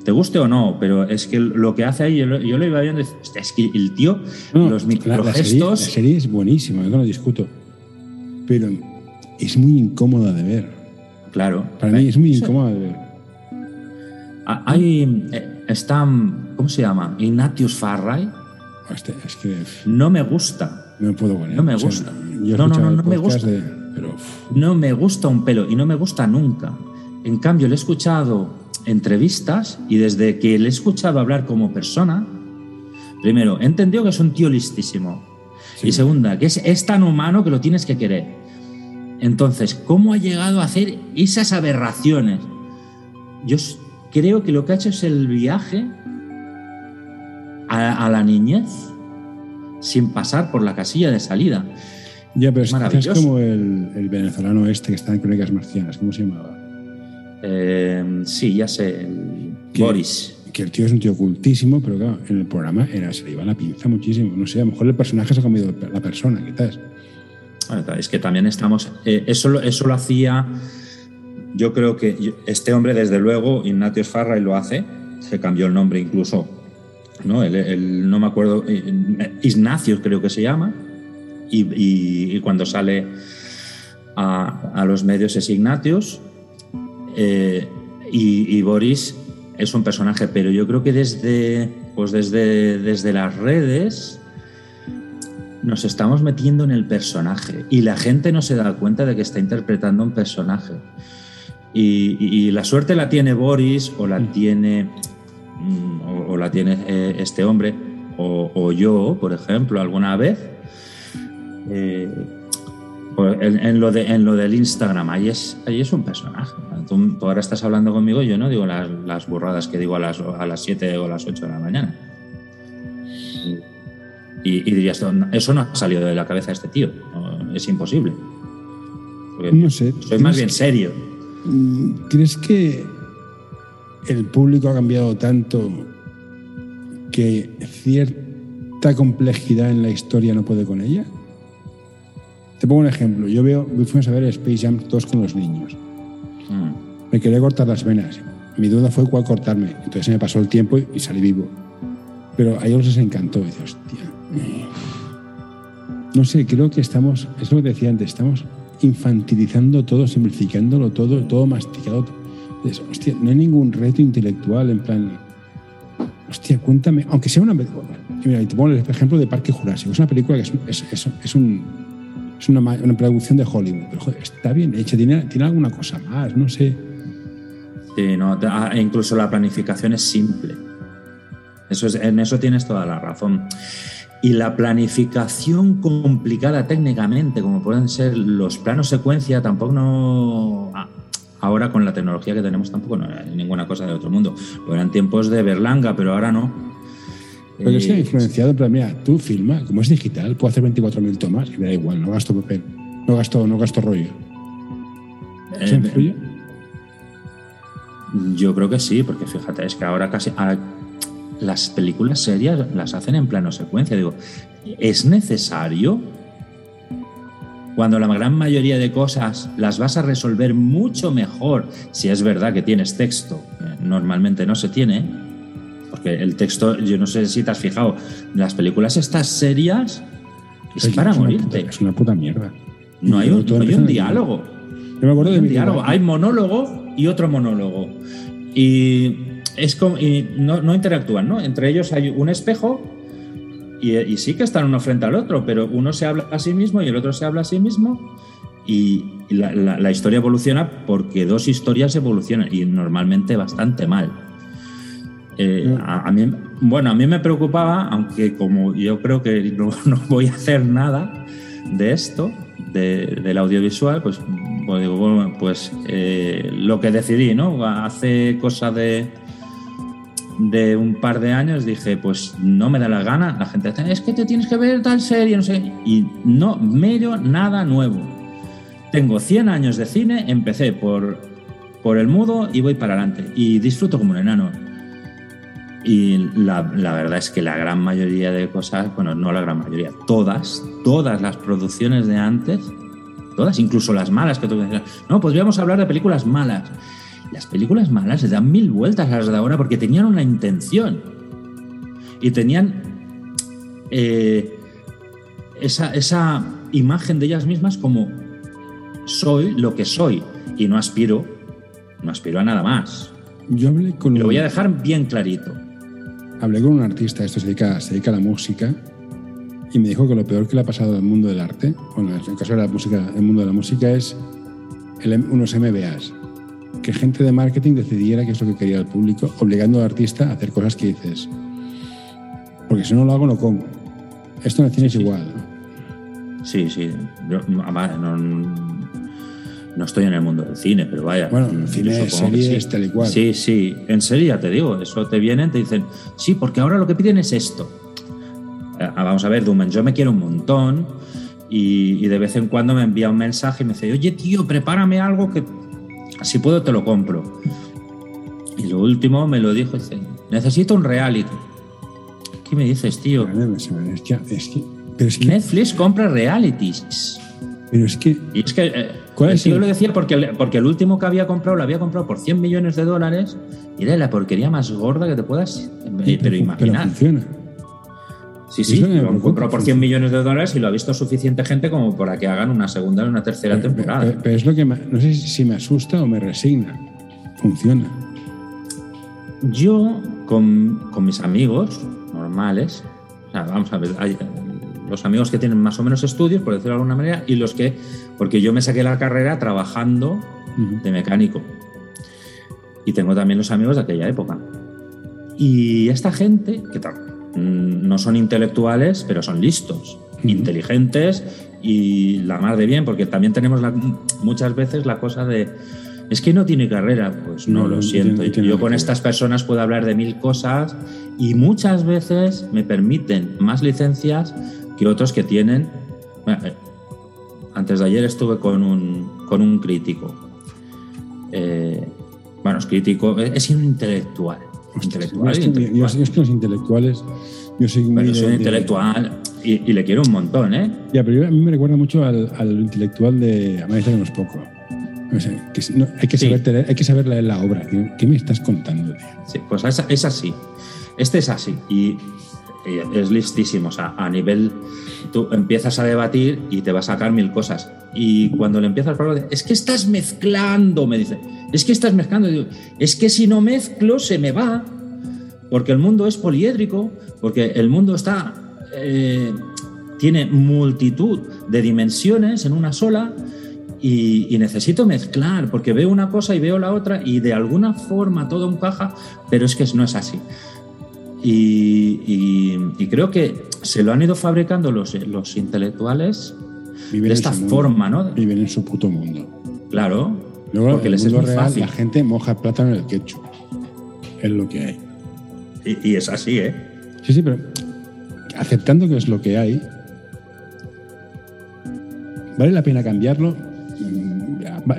Te guste o no, pero es que lo que hace ahí, yo lo, yo lo iba viendo, y decía, "Hostia, es que el tío, No, los la, la serie, la microgestos... serie es buenísima, no lo discuto. Pero es muy incómoda de ver. Claro. Para mí es muy Sí. incómoda de ver. Hay, eh, está, ¿cómo se llama? Ignatius Farray. Hostia, es que No me gusta. No me puedo con él. No me O sea, gusta. yo No, no, no, no me gusta. de- pero uf, No me gusta un pelo y no me gusta nunca. En cambio, le he escuchado entrevistas y desde que le he escuchado hablar como persona, primero, he entendido que es un tío listísimo. Sí. Y segunda, que es, es tan humano que lo tienes que querer. Entonces, ¿cómo ha llegado a hacer esas aberraciones? Yo creo que lo que ha hecho es el viaje a, a la niñez sin pasar por la casilla de salida. Ya, pero es, como el, el venezolano este que está en Crónicas Marcianas, ¿cómo se llamaba? Eh, sí, ya sé, ¿Qué? Boris. Que el tío es un tío cultísimo, pero claro, en el programa era, se le iba la pinza muchísimo. No sé, a lo mejor el personaje se ha comido la persona, quizás. Es que también estamos. eh, eso, eso lo hacía. Yo creo que este hombre, desde luego, Ignatius Farray lo hace. Se cambió el nombre incluso. ¿No? El, el- no me acuerdo. eh, Ignacio creo que se llama. Y, y- y cuando sale a, a los medios es Ignatius. Eh, y, y Boris es un personaje, pero yo creo que desde, pues desde, desde las redes nos estamos metiendo en el personaje y la gente no se da cuenta de que está interpretando un personaje. Y, y- y la suerte la tiene Boris o la tiene, mm, o, o la tiene eh, este hombre, o, o yo, por ejemplo, alguna vez, eh, pues en, en lo de, en lo del Instagram, ahí es, ahí es un personaje. Tú, tú ahora estás hablando conmigo, yo no digo las, las burradas que digo a las, a las 7 o a las 8 de la mañana. Y, y dirías, "No, eso no ha salido de la cabeza de este tío, es imposible. Porque No sé. soy más ¿crees- bien serio. Mm, ¿Crees que el público ha cambiado tanto que cierta complejidad en la historia no puede con ella? Te pongo un ejemplo. Yo veo, fuimos a ver Space Jam todos con los niños. Mm. Me quería cortar las venas. Mi duda fue cuál cortarme. Entonces se me pasó el tiempo y salí vivo. Pero a ellos les encantó. Y dice, hostia. eh". No sé, creo que estamos, es lo que decía antes, estamos infantilizando todo, simplificándolo todo, todo masticado. Dices, hostia, no hay ningún reto intelectual en plan. Hostia, cuéntame, aunque sea una. Mira, te pongo el ejemplo de Parque Jurásico. Es una película que es, es, es- es un, una, una producción de Hollywood. Pero joder, está bien hecha, tiene, tiene alguna cosa más, no sé. Sí, no, ah, incluso la planificación es simple. Eso es, en eso tienes toda la razón. Y la planificación complicada técnicamente, como pueden ser los planos secuencia, tampoco no. Ah, Ahora con la tecnología que tenemos tampoco no hay ninguna cosa de otro mundo. Lo eran tiempos de Berlanga, pero ahora no. Pero que Eh, sea influenciado, pero mira, tú filma, como es digital, puedo hacer 24.000 tomas y me da igual, no gasto papel, no gasto, no gasto rollo. ¿Eso eh, influye? Yo creo que sí, porque fíjate, es que ahora casi las películas serias las hacen en plano secuencia. Digo, ¿es necesario? Cuando la gran mayoría de cosas las vas a resolver mucho mejor si es verdad que tienes texto, que normalmente no se tiene, porque el texto, yo no sé si te has fijado, las películas estas serias es para morirte. puta- es una puta mierda. No hay un, no hay diálogo. Yo me acuerdo de mi diálogo. Hay monólogo y otro monólogo. Y es como. Y no, no interactúan, ¿no? Entre ellos hay un espejo y, y sí que están uno frente al otro, pero uno se habla a sí mismo y el otro se habla a sí mismo. Y la, la- la historia evoluciona porque dos historias evolucionan y normalmente bastante mal. Eh, a, a mí, bueno, a mí me preocupaba, aunque como yo creo que no, *laughs* no voy a hacer nada de esto, de- del audiovisual, pues, pues digo, bueno, pues eh, lo que decidí, ¿no? Hace cosa de, de un par de años dije, pues no me da la gana. La gente dice, es que te tienes que ver tal serie, no sé. qué". Y no mero nada nuevo. Tengo 100 años de cine, empecé por, por el mudo y voy para adelante. Y disfruto como un enano. Y la, la verdad es que la gran mayoría de cosas, bueno, no la gran mayoría, todas, todas las producciones de antes, todas, incluso las malas que tú decías, no, podríamos hablar de películas malas. Las películas malas se dan mil vueltas a las de ahora porque tenían una intención. Y tenían eh, esa, esa imagen de ellas mismas como soy lo que soy y no aspiro, no aspiro a nada más. Yo hablé con, lo un, voy a dejar bien clarito. hablé con un artista, esto se dedica, se dedica a la música, y me dijo que lo peor que le ha pasado al mundo del arte, bueno, en el caso de la música, el mundo de la música es el, M- unos MBAs. Que gente de marketing decidiera qué es lo que quería el público, obligando al artista a hacer cosas que dices. Porque si no lo hago, no como. Esto en el cine es igual. Sí, sí. Yo, no, además, no, no estoy en el mundo del cine, pero vaya. Bueno, el yo cine, series, sí. tal y cual. Sí, sí. En serio, ya te digo, eso te vienen, te dicen, sí, porque ahora lo que piden es esto. Ah, vamos a ver, Duman, yo me quiero un montón y, y de vez en cuando me envía un mensaje y me dice, oye, tío, prepárame algo que si puedo te lo compro. Y lo último me lo dijo, dice, necesito un reality. ¿Qué me dices, tío? Es que, es que, pero es que, Netflix compra realities. pero es que Y es que eh, ¿Cuál el es tío el- lo decía porque, el- porque el último que había comprado lo había comprado por 100 millones de dólares y era la porquería más gorda que te puedas eh, pero imaginar. funciona. Sí, sí, lo por 100 funciona. millones de dólares y lo ha visto suficiente gente como para que hagan una segunda y una tercera Pero, temporada. pero- pero es lo que me- no sé si me asusta o me resigna. Funciona. Yo, con, con mis amigos normales, o sea, vamos a ver, hay, eh, los amigos que tienen más o menos estudios, por decirlo de alguna manera, y los que, porque yo me saqué la carrera trabajando de mecánico. Y tengo también los amigos de aquella época. Y esta gente, que tal, no son intelectuales, pero son listos, inteligentes y la más de bien, porque también tenemos muchas veces la cosa de es que no tiene carrera, pues no, lo siento. Yo con estas personas puedo hablar de mil cosas y muchas veces me permiten más licencias que otros que tienen. Eh, antes de ayer estuve con un, con un crítico. Eh, bueno, es crítico, es un intelectual. Intelectual, yo, es que los intelectuales. Yo soy, muy soy intelectual y, le quiero un montón, ¿eh? Ya, pero a mí me recuerda mucho al, al intelectual de Amanecer en los pocos hay, que saber, hay que saber leer la obra. ¿Qué me estás contando, Sí, pues es, así. Este es así. Y es listísimo. O sea, a nivel. Tú empiezas a debatir y te va a sacar mil cosas. Y cuando le empiezas a hablar, es que estás mezclando, me dice. Es que estás mezclando. Es que si no mezclo, se me va. Porque el mundo es poliédrico. Porque el mundo está. Eh, tiene multitud de dimensiones en una sola y, necesito mezclar, porque veo una cosa y veo la otra y de alguna forma todo encaja, pero es que no es así. Y, creo que se lo han ido fabricando los, los intelectuales de esta forma, ¿no? Viven en su puto mundo. Claro, porque les es muy fácil. La gente moja el plátano en el ketchup. Es lo que hay. Y, y es así, ¿eh? Sí, sí, pero aceptando que es lo que hay, ¿vale la pena cambiarlo?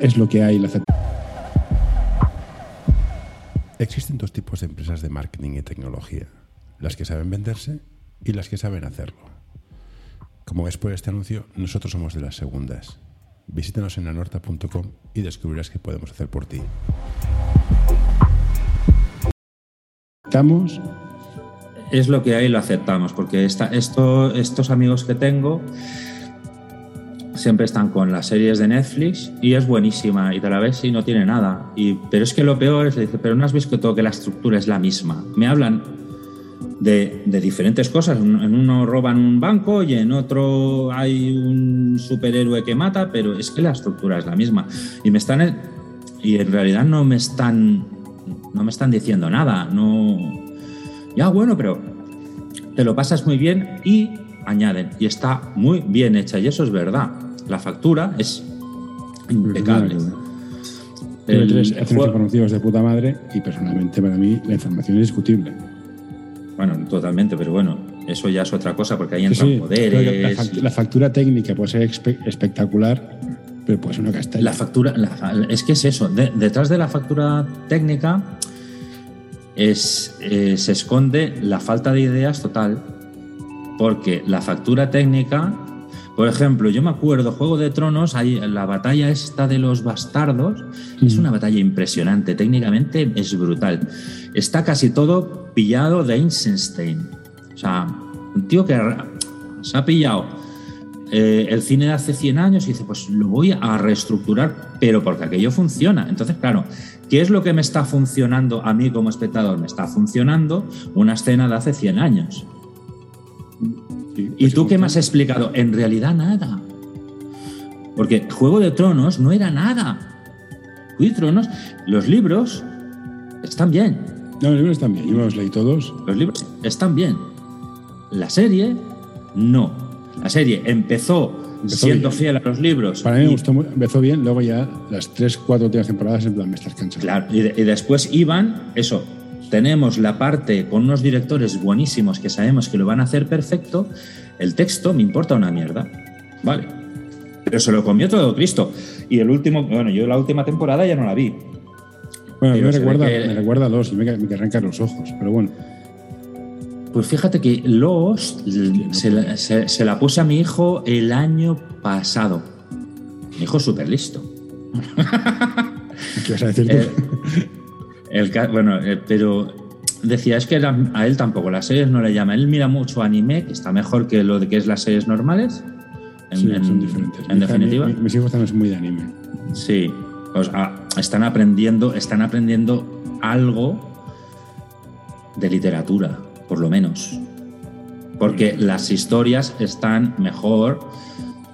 es lo que hay. La Existen dos tipos de empresas de marketing y tecnología, las que saben venderse y las que saben hacerlo. Como ves por este anuncio, nosotros somos de las segundas. Visítanos en anorta.com y descubrirás qué podemos hacer por ti. Estamos. Es lo que hay, lo aceptamos, porque estos amigos que tengo siempre están con las series de Netflix y es buenísima y te la ves y no tiene nada. Y, pero es que lo peor es, dice, pero no has visto todo que la estructura es la misma. Me hablan de, de, diferentes cosas. En uno roban un banco y en otro hay un superhéroe que mata, pero es que la estructura es la misma. Y me están y en realidad no me están no me están diciendo nada. No ya bueno, pero te lo pasas muy bien y añaden y está muy bien hecha y eso es verdad la factura es impecable. Tiene tres informativos de puta madre y personalmente para mí la información es discutible. Bueno, totalmente, pero bueno, eso ya es otra cosa porque ahí entran poderes. La, factura técnica puede ser espectacular, pero puede ser una castaña. La factura, es que es eso, detrás de la factura técnica es, eh, se esconde la falta de ideas total, porque la factura técnica por ejemplo, yo me acuerdo, Juego de Tronos, hay la batalla esta de los bastardos, es mm. una batalla impresionante, técnicamente es brutal. Está casi todo pillado de Eisenstein. O sea, un tío que se ha pillado eh, el cine de hace 100 años y dice, pues lo voy a reestructurar, pero porque aquello funciona. Entonces, claro, ¿qué es lo que me está funcionando a mí como espectador? Me está funcionando una escena de hace 100 años. ¿Y tú qué me has explicado? En realidad nada. Porque Juego de Tronos no era nada. Juego de Tronos, los libros están bien. No, los libros están bien, yo los leí todos. Los libros están bien. La serie, no. La serie empezó, siendo fiel a los libros. Para mí me gustó, empezó bien, luego ya las tres, cuatro últimas temporadas en plan me estás cansando. Claro, y, y después iban, eso, tenemos la parte con unos directores buenísimos que sabemos que lo van a hacer perfecto, el texto me importa una mierda. Vale. Pero se lo comió todo Cristo. Y el último, bueno, yo la última temporada ya no la vi. Bueno, me recuerda, me recuerda a Los y me, me arrancar los ojos, pero bueno. Pues fíjate que Los se, la puse a mi hijo el año pasado. Mi hijo súper listo. *laughs* ¿Qué vas a decir tú? Eh, el, bueno, eh, pero decía, es que a él tampoco las series no le llama. Él mira mucho anime, que está mejor que lo de que es las series normales. En, sí, son diferentes. En definitiva. mis hijos también son muy de anime. Sí, pues, ah, están aprendiendo, están aprendiendo algo de literatura, por lo menos. Porque las historias están mejor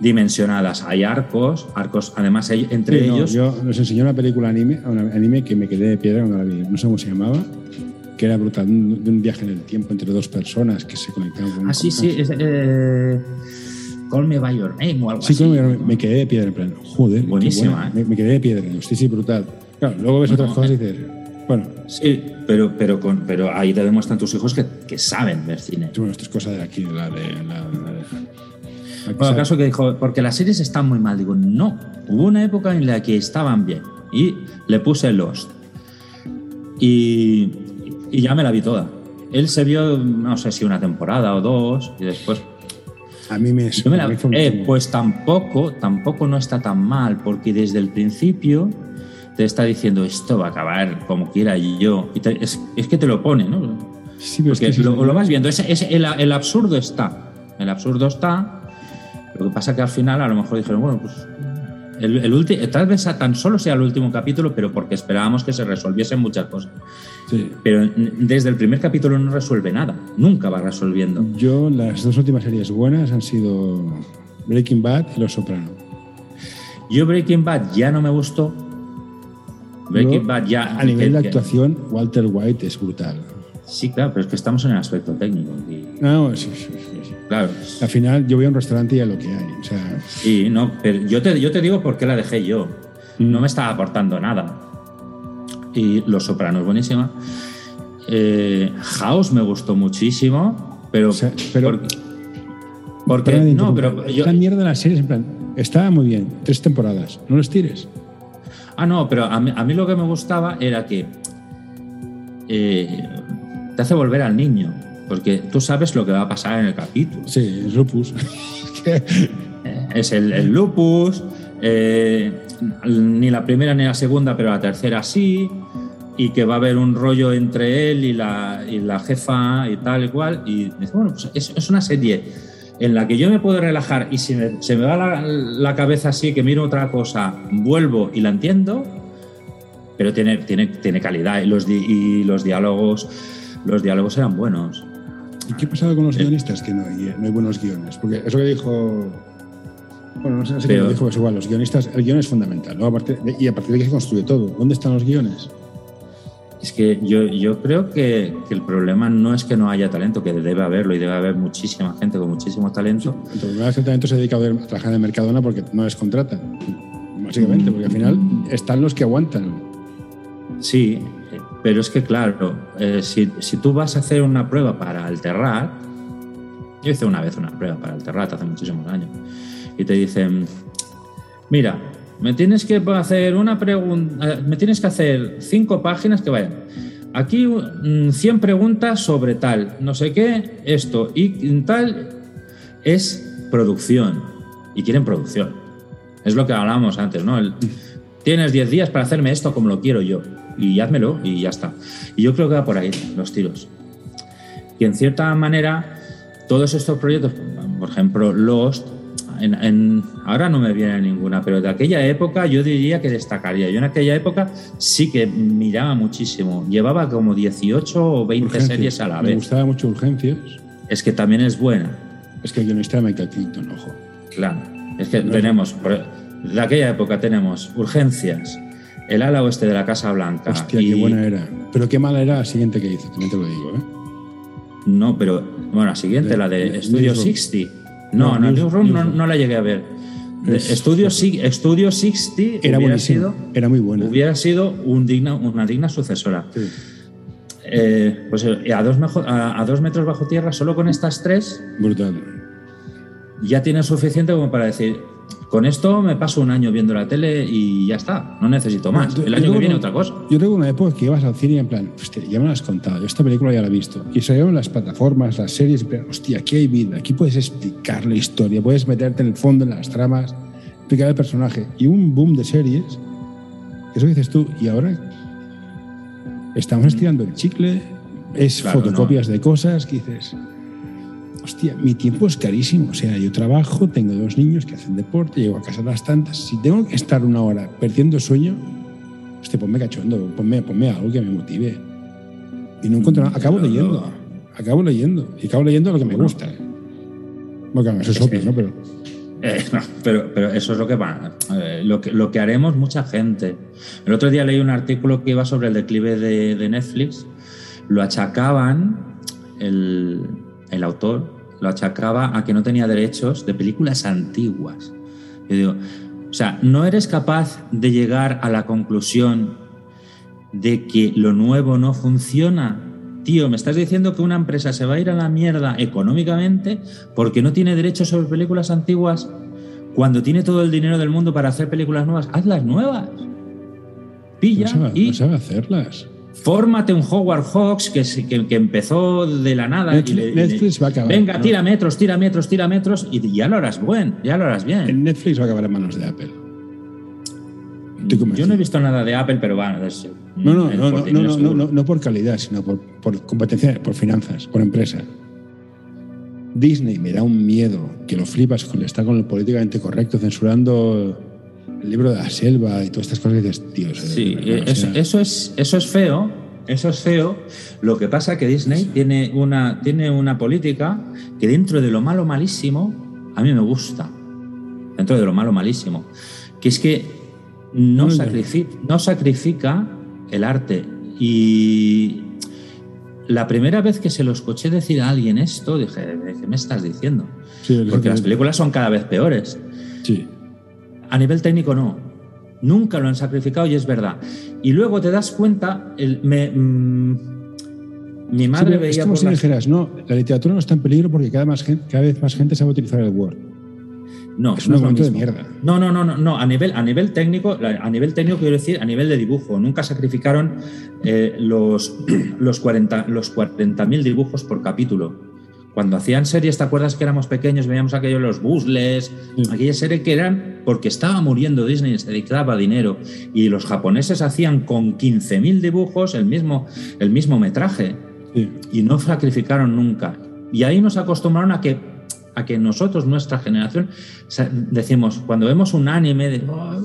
dimensionadas. Hay arcos, arcos, además entre ellos. Yo nos enseñó una película anime, anime que me quedé de piedra cuando la vi. No sé cómo se llamaba. que era brutal, de un viaje en el tiempo entre dos personas que se conectaban con Ah, sí, sí. Es, eh, Call Me By Your Name o algo Sí, así. me, me quedé de piedra en plan, joder. Buenísima. ¿eh? Me, me quedé de piedra, sí, sí, brutal. Claro, luego ves otras No, cosas y dices, bueno, Sí, pero, pero, con, pero ahí te demuestran tus hijos que, que saben ver cine. bueno, esto es cosa de aquí, la de. La, la de- Bueno, sabe- acaso que dijo, porque las series están muy mal. Digo, no, hubo una época en la que estaban bien. Y le puse Lost. Y, y ya me la vi toda. Él se vio, no sé si una temporada o dos, y después. A mí me. Yo me la- eh, pues tampoco, tampoco no está tan mal, porque desde el principio te está diciendo esto va a acabar como quiera yo. Y te- es, es que te lo pone, ¿no? Sí, pero es que lo, lo vas viendo, ese- ese- el, el absurdo está. El absurdo está. Lo que pasa que al final a lo mejor dijeron, bueno, pues el, el ulti- tal vez tan solo sea el último capítulo, pero porque esperábamos que se resolviesen muchas cosas. sí. Pero desde el primer capítulo no resuelve nada, nunca va resolviendo. Yo, las dos últimas series buenas han sido Breaking Bad y Los Soprano. Yo Breaking Bad ya no me gustó. Breaking Yo, Bad ya... A nivel que- de actuación, Walter White es brutal. Sí, claro, pero es que estamos en el aspecto técnico. y, No, sí, sí, sí. Claro, Al final, yo voy a un restaurante y a lo que hay. O sea, Sí, no, pero yo te, yo te digo por qué la dejé yo. Mm. No me estaba aportando nada. Y Los Sopranos, buenísima. Eh, House me gustó muchísimo, pero. O sea, pero- por- porque. de no, pero. yo- Esta mierda de las series, en plan, estaba muy bien, tres temporadas, no los tires. ah, no, pero a mí, a mí lo que me gustaba era que. eh, te hace volver al niño. Porque tú sabes lo que va a pasar en el capítulo. Sí, es Lupus. *laughs* Es el, el lupus, eh, ni la primera ni la segunda, pero la tercera sí, y que va a haber un rollo entre él y la, y la jefa y tal y cual. Y dice, bueno, pues es, es una serie en la que yo me puedo relajar y si me- se me va la, la cabeza así, que miro otra cosa, vuelvo y la entiendo, pero tiene, tiene, tiene calidad y los, di- y los diálogos. Los diálogos eran buenos. ¿Y qué ha pasado con los guionistas? Que no hay, no hay buenos guiones. Porque eso que dijo. Bueno, no sé, no sé qué Pero- dijo, es igual, los guionistas, el guion es fundamental. ¿no? A partir de- y a partir de que se construye todo. ¿Dónde están los guiones? Es que yo, yo creo que, que el problema no es que no haya talento, que debe haberlo y debe haber muchísima gente con muchísimo talento. El problema es que el talento se dedica a trabajar en el Mercadona porque no les contratan. Básicamente, porque al final están los que aguantan. Sí, eh, pero es que claro, eh, si, tú vas a hacer una prueba para el yo hice una vez una prueba para el Terrat hace muchísimos años, y te dicen, mira, me tienes que hacer una pregunta, me tienes que hacer cinco páginas que vayan. Aquí mm, 100 preguntas sobre tal, no sé qué, esto y tal es producción y quieren producción. Es lo que hablábamos antes, ¿no? Tienes 10 días para hacerme esto como lo quiero yo y házmelo y ya está. Y yo creo que va por ahí los tiros. Y en cierta manera, todos estos proyectos, por ejemplo, Lost, en- en- ahora no me viene ninguna, pero de aquella época yo diría que destacaría. Yo en aquella época sí que miraba muchísimo. Llevaba como 18 o 20 Urgencias. series a la Me vez. gustaba mucho Urgencias. Es que también es buena. Es que el guionista era Michael Clinton, ojo. Claro. Es que tenemos, por- de aquella época tenemos urgencias, el ala oeste de la Casa Blanca. Hostia, y- qué buena era. Pero qué mala era la siguiente que hizo, también te lo digo, ¿eh? No, pero bueno, la siguiente, De- la de, Studio Newsroom. 60. No, No, no, News- Newsroom no, Newsroom. no la llegué a ver. Studio, Si- Studio 60 Era hubiera sido, Era muy buena. hubiera sido un digna, una digna sucesora. Sí. Eh, pues eh, a dos, mejo- a, a dos metros bajo tierra, solo con estas tres, Brutal. ya tienes suficiente como para decir, con esto me paso un año viendo la tele y ya está, no necesito más. Yo- El año que viene otra cosa. Yo recuerdo una época que ibas al cine y en plan, hostia, ya me lo has contado, yo esta película ya la he visto. Y salieron las plataformas, las series, y plan, hostia, aquí hay vida, aquí puedes explicar la historia, puedes meterte en el fondo, en las tramas, explicar el personaje. Y un boom de series, eso dices tú, y ahora estamos estirando el chicle, es Claro, fotocopias de cosas que dices, hostia, mi tiempo es carísimo. O sea, yo trabajo, tengo dos niños que hacen deporte, llego a casa a las tantas. Si tengo que estar una hora perdiendo sueño, hostia, ponme cachondo, ponme, ponme algo que me motive. Y no encuentro nada. Acabo leyendo, acabo leyendo. Y acabo leyendo lo que me gusta. Bueno, claro, eso es obvio, ¿no? Pero Eh, no, pero, pero eso es lo que, va, eh, lo que lo que haremos mucha gente. El otro día leí un artículo que iba sobre el declive de, de Netflix lo achacaban, el, el autor lo achacaba a que no tenía derechos de películas antiguas. Yo digo, o sea, no eres capaz de llegar a la conclusión de que lo nuevo no funciona. Tío, me estás diciendo que una empresa se va a ir a la mierda económicamente porque no tiene derechos sobre películas antiguas cuando tiene todo el dinero del mundo para hacer películas nuevas. Hazlas nuevas. Pilla no sabe, y no sabe hacerlas. Fórmate un Howard Hawks que, que, que empezó de la nada. Netflix- y le- Netflix va a acabar, Venga, ¿no? tira metros, tira metros, tira metros y ya lo harás buen, ya lo harás bien. En Netflix va a acabar en manos de Apple. Yo no he visto nada de Apple, pero bueno, es- No, no, no, no, no, no, seguro. no, no por calidad, sino por, por competencia, por finanzas, por empresa. Disney me da un miedo que lo flipas con estar con el políticamente correcto, censurando el libro de la selva y todas estas cosas que dices, tío, eso, Sí, o eso, sea, eso es, eso es feo. Eso es feo. Lo que pasa es que Disney tiene una, tiene una política que dentro de lo malo malísimo, a mí me gusta. Dentro de lo malo malísimo. Que es que no, sacrifica, no sacrifica el arte. Y la primera vez que se lo escuché decir a alguien esto, dije, ¿qué me estás diciendo? sí, Porque las películas son cada vez peores. Sí, A nivel técnico no. Nunca lo han sacrificado y es verdad. Y luego te das cuenta, el- me, mm, mi Sí, madre es veía como por si las- dijeras, no, la literatura no está en peligro porque cada, más gen- cada vez más gente sabe utilizar el Word. No, es no un argumento de mierda. No, no, no, no, no. A nivel, a nivel técnico, a nivel técnico quiero decir, a nivel de dibujo. Nunca sacrificaron eh, los, *clears throat* los 40 los 40.000 dibujos por capítulo. Cuando hacían series, ¿te acuerdas que éramos pequeños? Veíamos aquellos los Buzzles, Sí. aquellas series que eran porque estaba muriendo Disney, se dedicaba dinero. Y los japoneses hacían con 15.000 dibujos el mismo, el mismo metraje Sí. y no sacrificaron nunca. Y ahí nos acostumbraron a que, a que nosotros, nuestra generación, decimos, cuando vemos un anime, de, "Oh,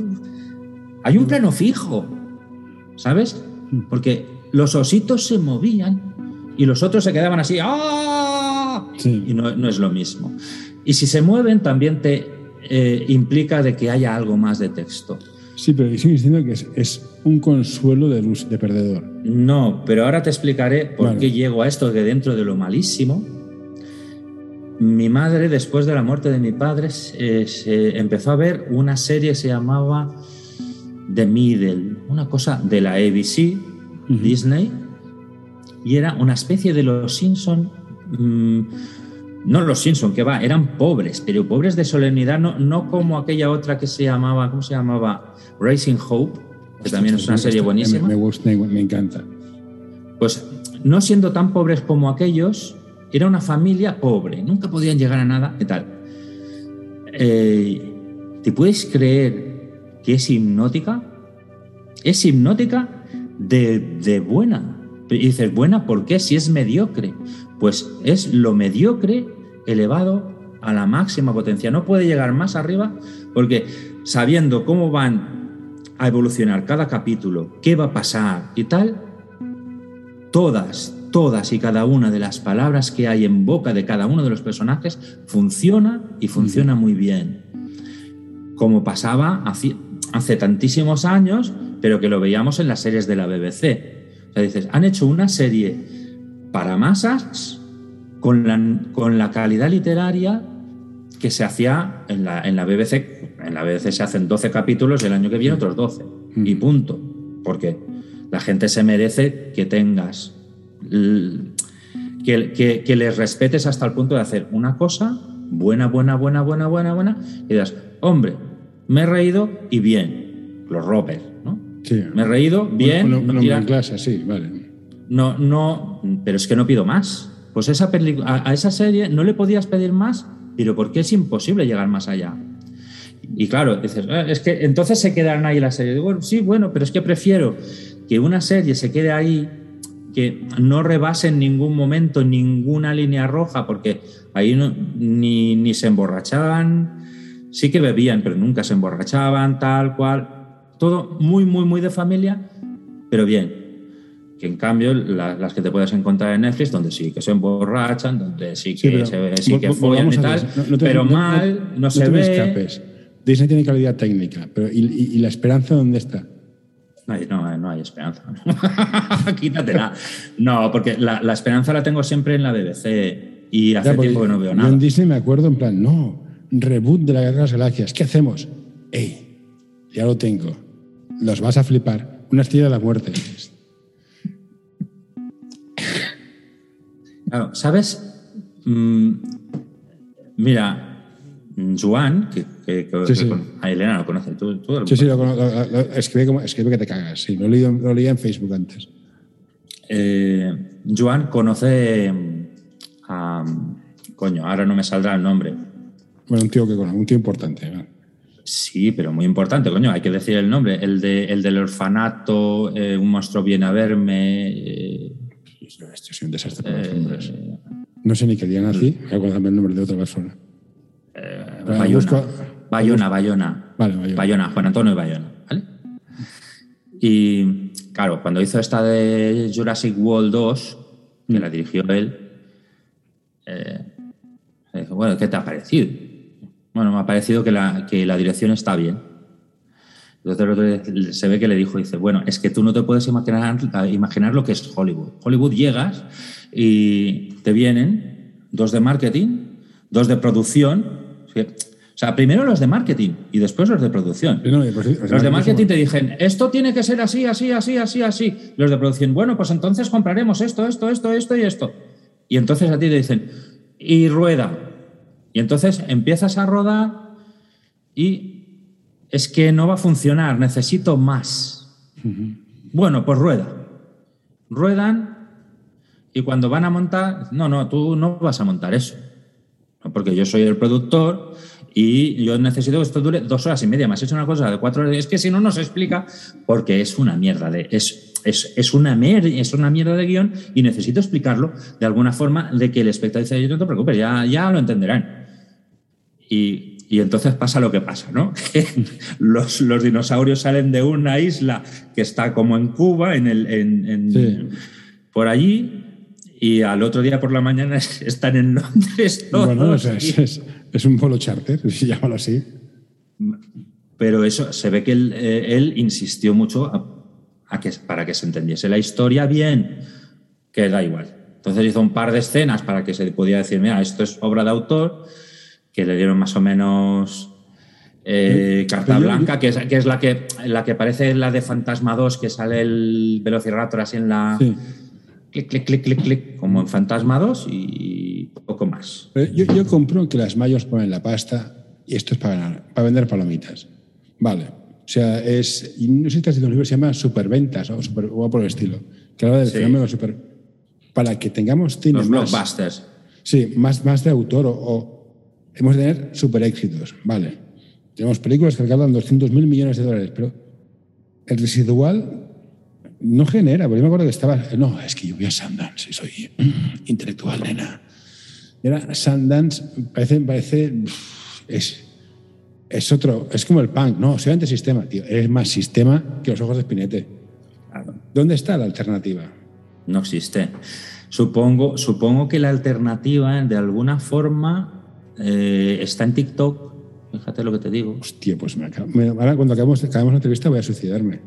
hay un plano fijo, ¿sabes? Porque los ositos se movían y los otros se quedaban así, ¡ah! Sí. Y no, no es lo mismo. Y si se mueven, también te eh, implica de que haya algo más de texto. Sí, pero sigo diciendo que es, es un consuelo de, luz, de perdedor. No, pero ahora te explicaré por Vale. qué llego a esto de dentro de lo malísimo. Mi madre, después de la muerte de mi padre, se, se empezó a ver una serie que se llamaba The Middle, una cosa de la ABC. Disney, y era una especie de los Simpson. Mm, no los Simpson, que va, eran pobres, pero pobres de solemnidad, no, no como aquella otra que se llamaba, ¿cómo se llamaba? Raising Hope, que también es una serie buenísima. Me, gusta, me encanta. Pues no siendo tan pobres como aquellos, era una familia pobre, nunca podían llegar a nada y tal. Eh, ¿Te puedes creer que es hipnótica? Es hipnótica de, de buena. Y dices, ¿buena por qué? Si es mediocre. Pues es lo mediocre elevado a la máxima potencia. No puede llegar más arriba porque sabiendo cómo van a evolucionar cada capítulo, qué va a pasar y tal, todas, todas y cada una de las palabras que hay en boca de cada uno de los personajes funciona y funciona muy bien. Como pasaba hace, hace tantísimos años, pero que lo veíamos en las series de la BBC. O sea, dices, han hecho una serie para masas con la, con la calidad literaria que se hacía en la, en la BBC. En la BBC se hacen 12 capítulos y el año que viene otros 12. Y punto. Porque la gente se merece que tengas. Que, que, que les respetes hasta el punto de hacer una cosa buena, buena, buena, buena, buena, buena. Y digas, hombre, me he reído y bien. Los Roper, ¿no? Sí. Me he reído bien. Una, no una, tira- una clase, sí, vale. No, no, pero es que no pido más. Pues esa a, a esa serie no le podías pedir más, pero porque es imposible llegar más allá. Y claro, dices, "Ah, es que entonces se quedarán ahí las series. Bueno, sí, bueno, pero es que prefiero que una serie se quede ahí, que no rebase en ningún momento ninguna línea roja, porque ahí ni, ni se emborrachaban, sí que bebían, pero nunca se emborrachaban, tal cual. Todo muy, muy, muy de familia, pero bien. Que en cambio, la- las que te puedes encontrar en Netflix, donde sí que se emborrachan, donde sí que, Sí, se, que follan y tal, eso. No- no te- pero no- mal, no, no se te ve. escapes. Disney tiene calidad técnica, pero ¿y, y- y la esperanza dónde está? No no, hay esperanza. *laughs* Quítatela. No, porque la, la, esperanza la tengo siempre en la BBC y hace Ya, tiempo que no veo yo nada. en Disney me acuerdo en plan, no, reboot de la Guerra de las Galaxias. ¿Qué hacemos? ¡Ey! Ya lo tengo. Los vas a flipar. Una estrella de la muerte. Claro, ¿sabes? Mm, mira, Joan, que, que- que- Sí, que sí. con- a Elena lo conoce. Tú, tú- Sí, sí, lo, lo- lo- escribe, como, escribe que te cagas. Sí, lo leí, lo en Facebook antes. Eh, Joan conoce a. Coño, ahora no me saldrá el nombre. Bueno, un tío, que, un tío importante. ¿no? Sí, pero muy importante, coño, hay que decir el nombre. El, de, el del orfanato, eh, un monstruo viene a verme. eh, Esto es un desastre para los nombres. No sé ni qué día nací. Voy a acordarme el nombre de otra persona. Pero Bayona, busco- Bayona, Bayona. Vale, Bayona. Bayona, Juan Antonio Bayona. ¿vale? Y claro, cuando hizo esta de Jurassic World 2, que Mm. la dirigió él, eh, me dijo, bueno, ¿qué te ha parecido? Bueno, me ha parecido que la, que la dirección está bien. Entonces el otro día se ve que le dijo, dice, bueno, es que tú no te puedes imaginar, imaginar lo que es Hollywood. Hollywood llegas y te vienen dos de marketing, dos de producción. O sea, primero los de marketing y después los de producción. No, pues- Los de marketing te dicen, esto tiene que ser así, así, así, así, así. Los de producción, bueno, pues entonces compraremos esto, esto, esto, esto y esto. Y entonces a ti te dicen, y rueda. Y entonces empiezas a rodar y es que no va a funcionar, necesito más. Bueno, pues rueda. Ruedan y cuando van a montar, no, no, tú no vas a montar eso. Porque yo soy el productor y yo necesito que esto dure dos horas y media. Me has hecho una cosa de cuatro horas. Es que si no, no se explica porque es una mierda de. Es, es, es una, mer- es una mierda de guion y necesito explicarlo de alguna forma de que el espectador dice, no te preocupes, ya, ya lo entenderán. Y, y entonces pasa lo que pasa, ¿no? *laughs* Los, los dinosaurios salen de una isla que está como en Cuba, en el, en, en- Sí. por allí, y al otro día por la mañana *laughs* están en Londres todos. Bueno, o sea, es, es- es un polo charter, *laughs* si llámalo así. Pero eso, se ve que él, eh, él insistió mucho a, a que, para que se entendiese la historia bien, que da igual. Entonces hizo un par de escenas para que se pudiera decir, mira, esto es obra de autor, que le dieron más o menos eh, carta blanca, que es, que es la, que, la que parece la de Fantasma 2, que sale el Velociraptor así en la... Sí. Clic, clic, clic, clic, clic, como en Fantasma 2 y poco más. Pero yo, yo compro que las mayos ponen la pasta y esto es para, ganar- para vender palomitas. Vale. O sea, es. Y no sé si te has leído un libro que se llama Superventas o, super, o por el estilo. Que habla del Sí. fenómeno super. Para que tengamos cine Los más- blockbusters. Sí, más, más de autor o, o hemos de tener super éxitos. Vale. Tenemos películas que recaudan 200 mil millones de dólares, pero el residual no genera. Porque yo me acuerdo que estaba. No, es que yo voy a Sundance y soy *clears throat* intelectual, nena. Y ahora Sundance parece. parece es, es otro. Es como el punk. No, soy antisistema, tío. Eres más sistema que los ojos de Spinete. Claro. ¿Dónde está la alternativa? No existe. Supongo, supongo que la alternativa, de alguna forma, eh, está en TikTok. Fíjate lo que te digo. Hostia, pues me acabo- me- ahora cuando acabemos, acabemos la entrevista voy a suicidarme.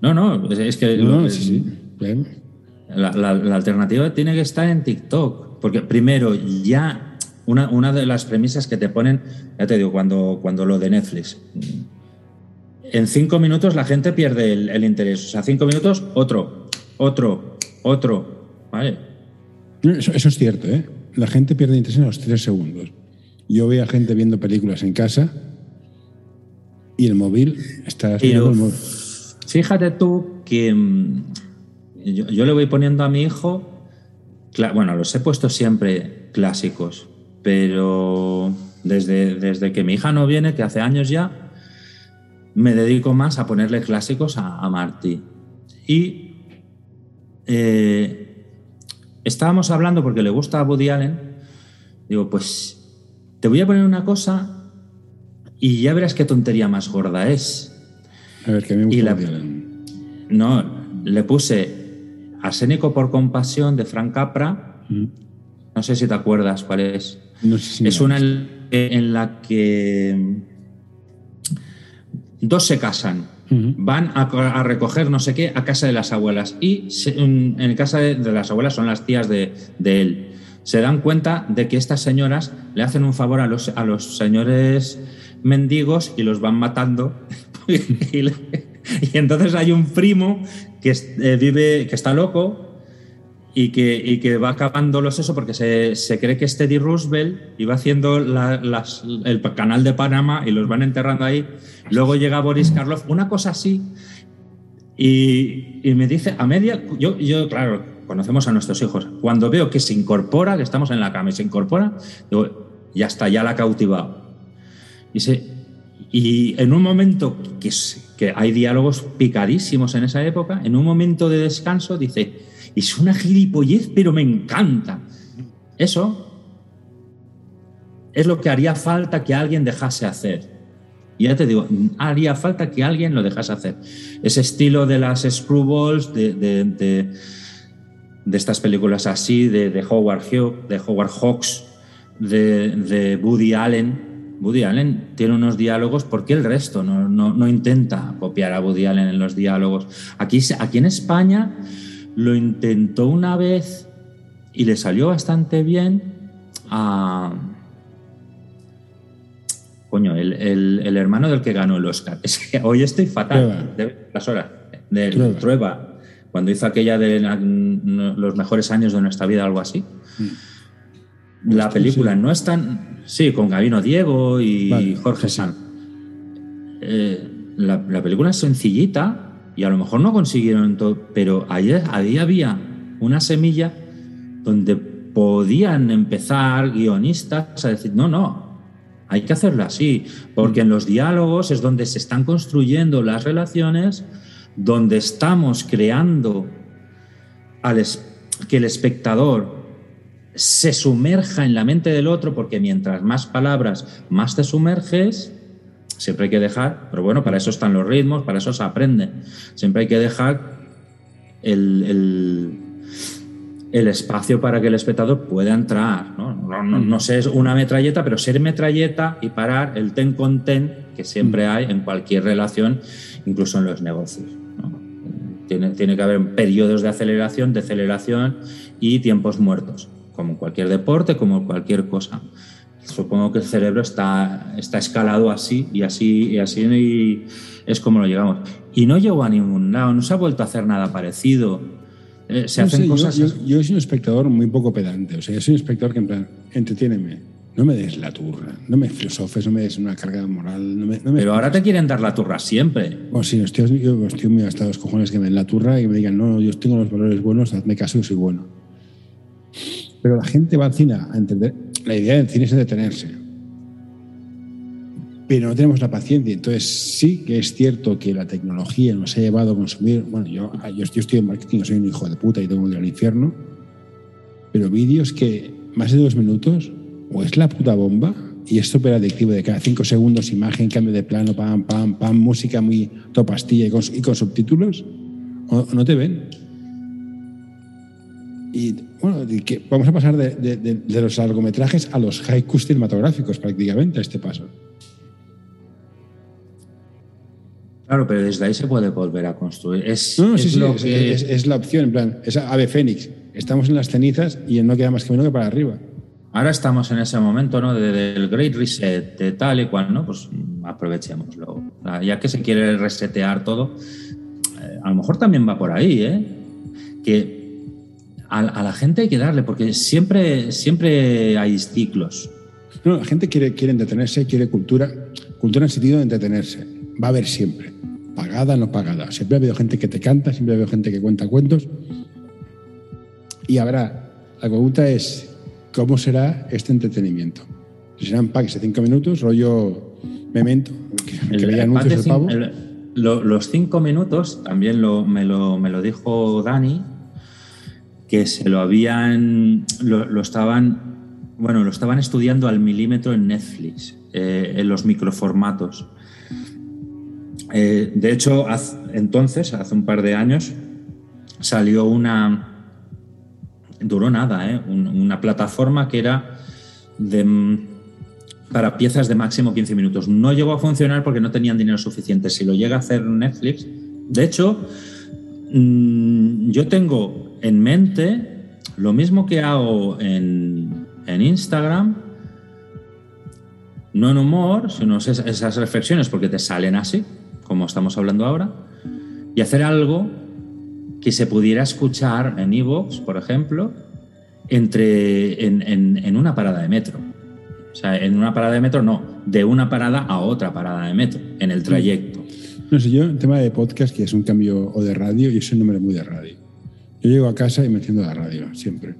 No, no, es- que No, sí, sí. Bien. La, la- la alternativa tiene que estar en TikTok. Porque primero, ya una, una de las premisas que te ponen, ya te digo, cuando, cuando lo de Netflix. En cinco minutos la gente pierde el, el interés. O sea, cinco minutos, otro, otro, otro. ¿Vale? Eso, eso es cierto, ¿eh? La gente pierde interés en los tres segundos. Yo veo a gente viendo películas en casa y el móvil está mirando el móvil. fíjate tú que mm, yo, yo le voy poniendo a mi hijo, bueno, los he puesto siempre clásicos, pero desde, desde que mi hija no viene, que hace años ya, me dedico más a ponerle clásicos a, a Martí. Y eh, estábamos hablando, porque le gusta a Woody Allen, digo, pues te voy a poner una cosa y ya verás qué tontería más gorda es. A ver, que me y gusta la- Woody Allen. No, le puse Arsénico por compasión de Frank Capra. Mm. No sé si te acuerdas cuál es. No sé si es una en la que dos se casan. Van a, recoger no sé qué a casa de las abuelas. Y en casa de, las abuelas son las tías de, él. Se dan cuenta de que estas señoras le hacen un favor a los, a los señores mendigos y los van matando. *laughs* y, entonces hay un primo que eh, vive, que está loco y que, que va acabando los eso porque se, cree que es Teddy Roosevelt y va haciendo el canal de Panamá y los van enterrando ahí. Luego llega Boris Karloff, una cosa así, y, me dice, a media, yo, yo, claro, conocemos a nuestros hijos, cuando veo que se incorpora, que estamos en la cama y se incorpora, digo, ya está, ya la ha cautivado. Y, se, y en un momento que, que hay diálogos picadísimos en esa época, en un momento de descanso, dice, es una gilipollez, pero me encanta. Eso es lo que haría falta que alguien dejase hacer. Y ya te digo, haría falta que alguien lo dejase hacer. Ese estilo de las screwballs, de, de, estas películas así, de, Howard Hughes, de Hawks, de, Woody Allen. Woody Allen tiene unos diálogos porque el resto no, no, no, intenta copiar a Woody Allen en los diálogos. Aquí, aquí en España lo intentó una vez y le salió bastante bien a... Coño, el, hermano del que ganó el Oscar. *laughs* Es que hoy estoy fatal de las horas. De Trueba. Cuando hizo aquella de los mejores años de nuestra vida, algo así. Mm. La película no es tan. Sí, con Gabino Diego y Jorge San. Eh, la, la, película es sencillita, y a lo mejor no consiguieron todo, pero ahí, ahí había una semilla donde podían empezar guionistas a decir, no, no, hay que hacerlo así, porque en los diálogos es donde se están construyendo las relaciones, donde estamos creando que el espectador se sumerja en la mente del otro, porque mientras más palabras, más te sumerges, Siempre hay que dejar, pero bueno, para eso están los ritmos, para eso se aprende. Siempre hay que dejar el, el, espacio para que el espectador pueda entrar. ¿no? No, no, sé, es una metralleta, pero ser metralleta y parar el ten con ten que siempre hay en cualquier relación, incluso en los negocios. Tiene, tiene que haber periodos de aceleración, deceleración y tiempos muertos, como en cualquier deporte, como en cualquier cosa supongo que el cerebro está, está escalado así y así y así y es como lo llegamos. Y no llegó a ningún lado, no se ha vuelto a hacer nada parecido. Eh, se hacen cosas. Yo, yo, soy un espectador muy poco pedante, o sea, yo soy un espectador que en plan, entretiéneme, no me des la turra, no me filosofes, no me des una carga moral. No me, Pero ahora te quieren dar la turra siempre. Bueno, sí, estoy, yo estoy muy hasta los cojones que me den la turra y me digan, no, yo tengo los valores buenos, hazme caso, yo soy bueno. Pero la gente va al cine a entender la idea del cine es detenerse. Pero no tenemos la paciencia. Entonces, sí que es cierto que la tecnología nos ha llevado a consumir. Bueno, yo, yo, estoy en marketing, soy un hijo de puta y tengo que ir al infierno. Pero vídeos que más de dos minutos, o es la puta bomba, y es súper adictivo, de cada cinco segundos imagen, cambio de plano, pam, pam, pam, música muy topastilla y con, y con subtítulos, o no te ven. Y bueno, que vamos a pasar de, los largometrajes a los haikus cinematográficos prácticamente a este paso. Claro, pero desde ahí se puede volver a construir. Es, no, sí, sí, es, la opción, en plan, es ave fénix. Estamos en las cenizas y no queda más que menos que para arriba. Ahora estamos en ese momento, ¿no? del Great Reset, de tal y cual, ¿no? Pues aprovechémoslo. Ya que se quiere resetear todo, eh, a lo mejor también va por ahí, ¿eh? Que a, la gente hay que darle, porque siempre, siempre hay ciclos. No, la gente quiere, quiere entretenerse, quiere cultura, cultura en el sentido de entretenerse. Va a haber siempre, pagada, no pagada. Siempre ha habido gente que te canta, siempre ha habido gente que cuenta cuentos. Y habrá, la pregunta es, ¿cómo será este entretenimiento? ¿Serán packs de cinco minutos, rollo memento, que, que anuncios pavo? los cinco minutos, también lo, me, lo, me lo dijo Dani, que se lo habían, lo, estaban, bueno, lo estaban estudiando al milímetro en Netflix, eh, en los microformatos. Eh, de hecho, entonces, hace un par de años, salió una, duró nada, ¿eh? una plataforma que era para piezas de máximo 15 minutos. No llegó a funcionar porque no tenían dinero suficiente. Si lo llega a hacer Netflix, de hecho, mm, yo tengo en mente lo mismo que hago en, en Instagram, no en humor, sino esas, reflexiones porque te salen así, como estamos hablando ahora, y hacer algo que se pudiera escuchar en Evox, por ejemplo, entre, en, en- en una parada de metro. O sea, en una parada de metro no, de una parada a otra parada de metro, en el trayecto. No sé, yo, el tema de podcast, que es un cambio, o de radio, yo soy un hombre muy de radio. Yo llego a casa y me enciendo la radio, siempre.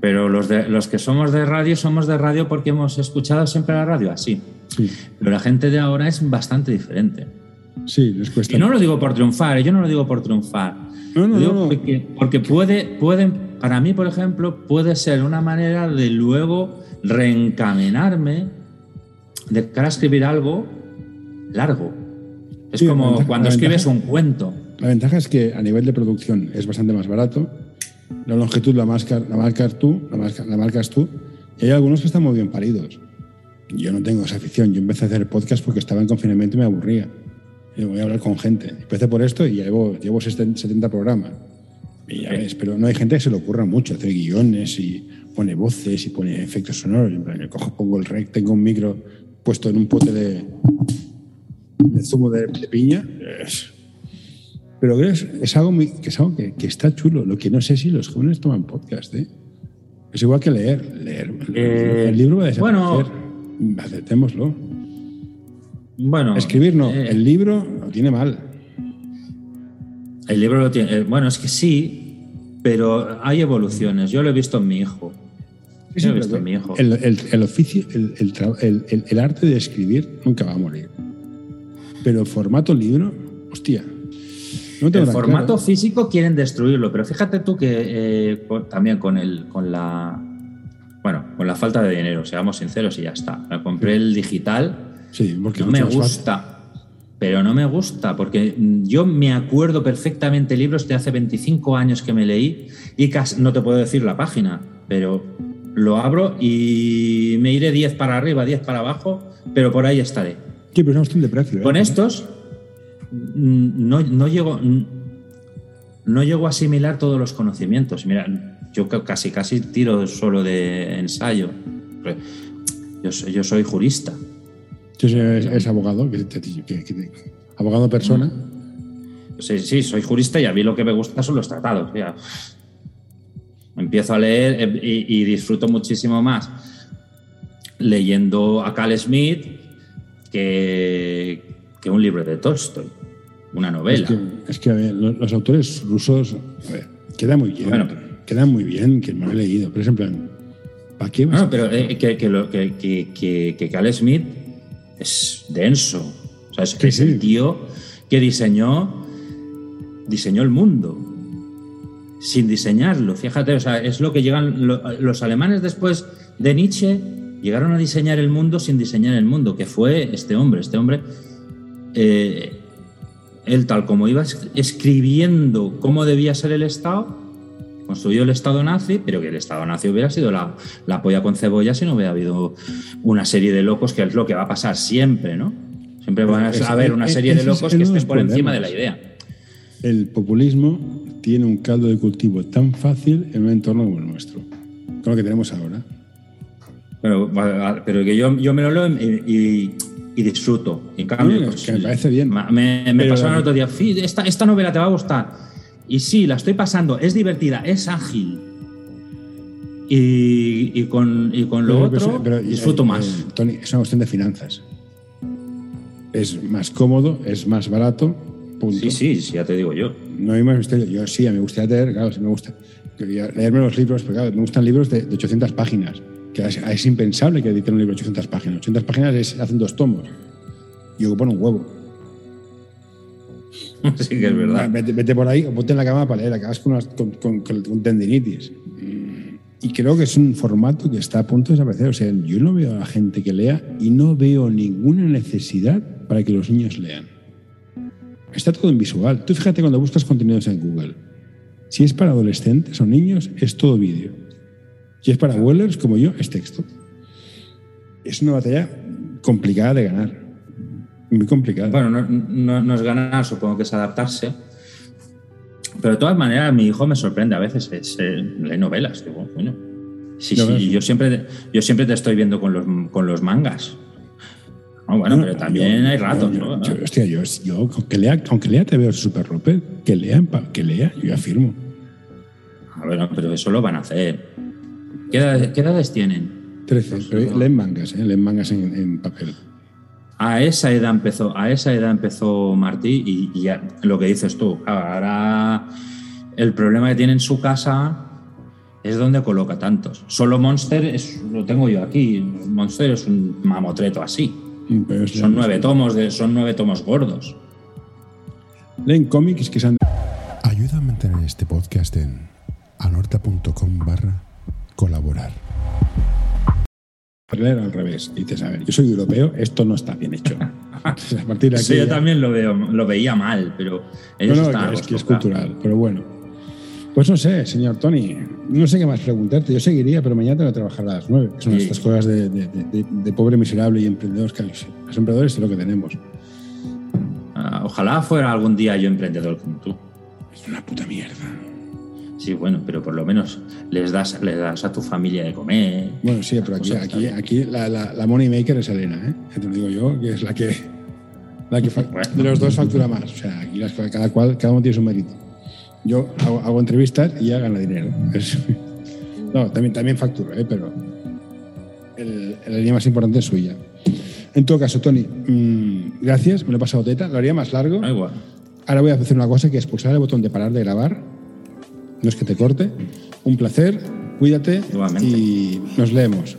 Pero los, de, los que somos de radio, somos de radio porque hemos escuchado siempre la radio así. Sí, Pero la gente de ahora es bastante diferente. sí, les cuesta. Y no lo digo por triunfar, ¿eh? yo no lo digo por triunfar. No, no, Lo digo no. Porque, porque puede, pueden, para mí, por ejemplo, puede ser una manera de luego reencaminarme de cara a escribir algo largo. Es Sí, como cuando escribes un cuento. La ventaja es que a nivel de producción es bastante más barato. La longitud la, marca, la, marcas tú, la, marca- la marcas tú. Y hay algunos que están muy bien paridos. Yo no tengo esa afición. Yo empecé a hacer podcast porque estaba en confinamiento y me aburría. Y voy a hablar con gente. Empecé por esto y llevo, llevo 70 programas. Y ya ves, pero no hay gente que se le ocurra mucho hacer guiones y pone voces y pone efectos sonoros. En plan, yo cojo, pongo el rec, tengo un micro puesto en un pote de, de zumo de, de piña. Es- pero creo que es, es algo, muy- que, es algo que, que está chulo. Lo que no sé si los jóvenes toman podcast. ¿eh? Es igual que leer. leer. Eh, el libro va a bueno. desaparecer. Aceptémoslo. Bueno, Escribir no. eh, El libro lo tiene mal. el libro lo tiene. eh, Bueno, es que sí, pero hay evoluciones. Yo lo he visto en mi hijo. Sí, visto en mi hijo. El, el- el oficio, el, el tra- el- el- el arte de escribir nunca va a morir. Pero el formato libro, hostia. No El formato claro. físico quieren destruirlo, pero fíjate tú que eh, también con el, con la bueno, con la falta de dinero, seamos sinceros y ya está. Compré el digital, Sí, porque no me gusta, pero no me gusta porque mm, yo me acuerdo perfectamente libros de hace 25 años que me leí y casi, no te puedo decir la página, pero lo abro y me iré 10 para arriba, 10 para abajo, pero por ahí estaré. Sí, pero es una cuestión de precio. ¿eh? Con estos no, no llego mm, no llego a asimilar todos los conocimientos. Mira, yo ca- casi casi tiro solo de ensayo. Yo soy, yo soy jurista. Sí, sí, es, abogado, que, te- que- que te- abogado persona. Sí, sí, soy jurista y a mí lo que me gusta son los tratados. ya. Empiezo a leer y, y disfruto muchísimo más leyendo a Cal Smith que, que un libro de Tolstoy, una Es novela. que, es que, a ver, lo- los, autores rusos, a ver, queda muy bien. Bueno. queda muy bien, que me lo he leído. Pero es en plan, ¿para qué vas No, a- pero eh, que, que, lo- que, que, que, que Cal Smith es denso. O sea, es, Sí, es sí. el tío que diseñó, diseñó el mundo sin diseñarlo. Fíjate, o sea, es lo que llegan lo- los alemanes después de Nietzsche llegaron a diseñar el mundo sin diseñar el mundo, que fue este hombre. Este hombre, eh, él tal como iba es- escribiendo cómo debía ser el Estado, construyó el Estado nazi, pero que el Estado nazi hubiera sido la, la polla con cebolla si no hubiera habido una serie de locos, que es lo que va a pasar siempre, ¿no? Siempre van a Es- haber una es- serie de es locos que estén por encima de la idea. El populismo tiene un caldo de cultivo tan fácil en un entorno como el nuestro, con lo que tenemos ahora. Pero, pero que yo, yo me lo leo y, y- y disfruto. En cambio, No, pues, que me parece bien. Me, me el otro día, "Fi, esta, esta novela te va a gustar. Y sí, la estoy pasando, es divertida, es ágil. Y, y con, y con lo Pero- otro pero- disfruto eh, más. eh, Tony, es una cuestión de finanzas. Es más cómodo, es más barato, punto. Sí, sí, sí, ya te digo yo. No hay más misterio. Yo sí, a mí me gustaría leer, claro, sí me gusta. Leerme los libros, pero claro, me gustan libros de, de 800 páginas. Que es, es impensable que editen un libro de 800 páginas. 800 páginas es, hacen dos tomos. Y ocupan un huevo. *laughs* sí que es verdad. Vete, vete por ahí o ponte en la cama para leer, acabas con, unas- con, con- con- tendinitis. Y creo que es un formato que está a punto de desaparecer. O sea, yo no veo a la gente que lea y no veo ninguna necesidad para que los niños lean. Está todo en visual. Tú fíjate cuando buscas contenidos en Google. Si es para adolescentes o niños, es todo vídeo. Si es para abuelos como yo, es texto. Es una batalla complicada de ganar. Muy complicada. Bueno, no, no- no es ganar, supongo que es adaptarse. Pero de todas maneras, mi hijo me sorprende a veces, es, eh, lee novelas. Digo, coño. Sí, sí, yo siempre, yo siempre te estoy viendo con los, con los mangas. No, bueno, No, pero también yo- hay ratos, yo- ¿no? yo- hostia, yo, yo, aunque lea, aunque lea te veo super roper, que lea, que lea, yo afirmo. Ah, bueno, pero eso lo van a hacer. ¿Qué edades, qué edades tienen? 13, pero leen mangas, ¿eh? leen mangas en, en papel. A esa edad empezó, a esa edad empezó Martí y, y ya, lo que dices tú, ahora el problema que tiene en su casa es donde coloca tantos. Solo Monster es, lo tengo yo aquí. Monster es un mamotreto así. Mm, Pero Son nueve tomos de, son nueve tomos gordos. Leen cómics que se han Ayuda a mantener este podcast en anorta.com barra colaborar. leer al revés. Y dices, a ver, yo soy europeo, esto no está bien hecho. *laughs* A partir de aquí. Sí, yo ya- también lo veo, lo veía mal, pero ellos No, no, están es que es cultural, pero bueno. Pues no sé, señor Tony, no sé qué más preguntarte. Yo seguiría, pero mañana tengo que trabajar a las nueve. son Sí. estas cosas de, de- de- de- pobre miserable y emprendedor. Que los emprendedores es lo que tenemos. Ah, Ojalá fuera algún día yo emprendedor como tú. Es una puta mierda. Sí, bueno, pero por lo menos les das, les das a tu familia de comer. Bueno, sí, pero aquí, aquí, aquí la, la, la money maker es Elena, ¿eh? Ya te lo digo yo, que es la que, la que *laughs* Bueno. de los dos factura más. O sea, aquí las- cada cual, cada uno tiene su mérito. Yo hago, hago entrevistas y ella gana dinero. Es- *laughs* no, también, también facturo, ¿eh? Pero el, la línea más importante es suya. En todo caso, Tony, mm, gracias, me lo he pasado teta, lo haría más largo. Ahora voy a hacer una cosa que es pulsar el botón de parar de grabar. No es que te corte. Un placer, cuídate Igualmente. y nos leemos.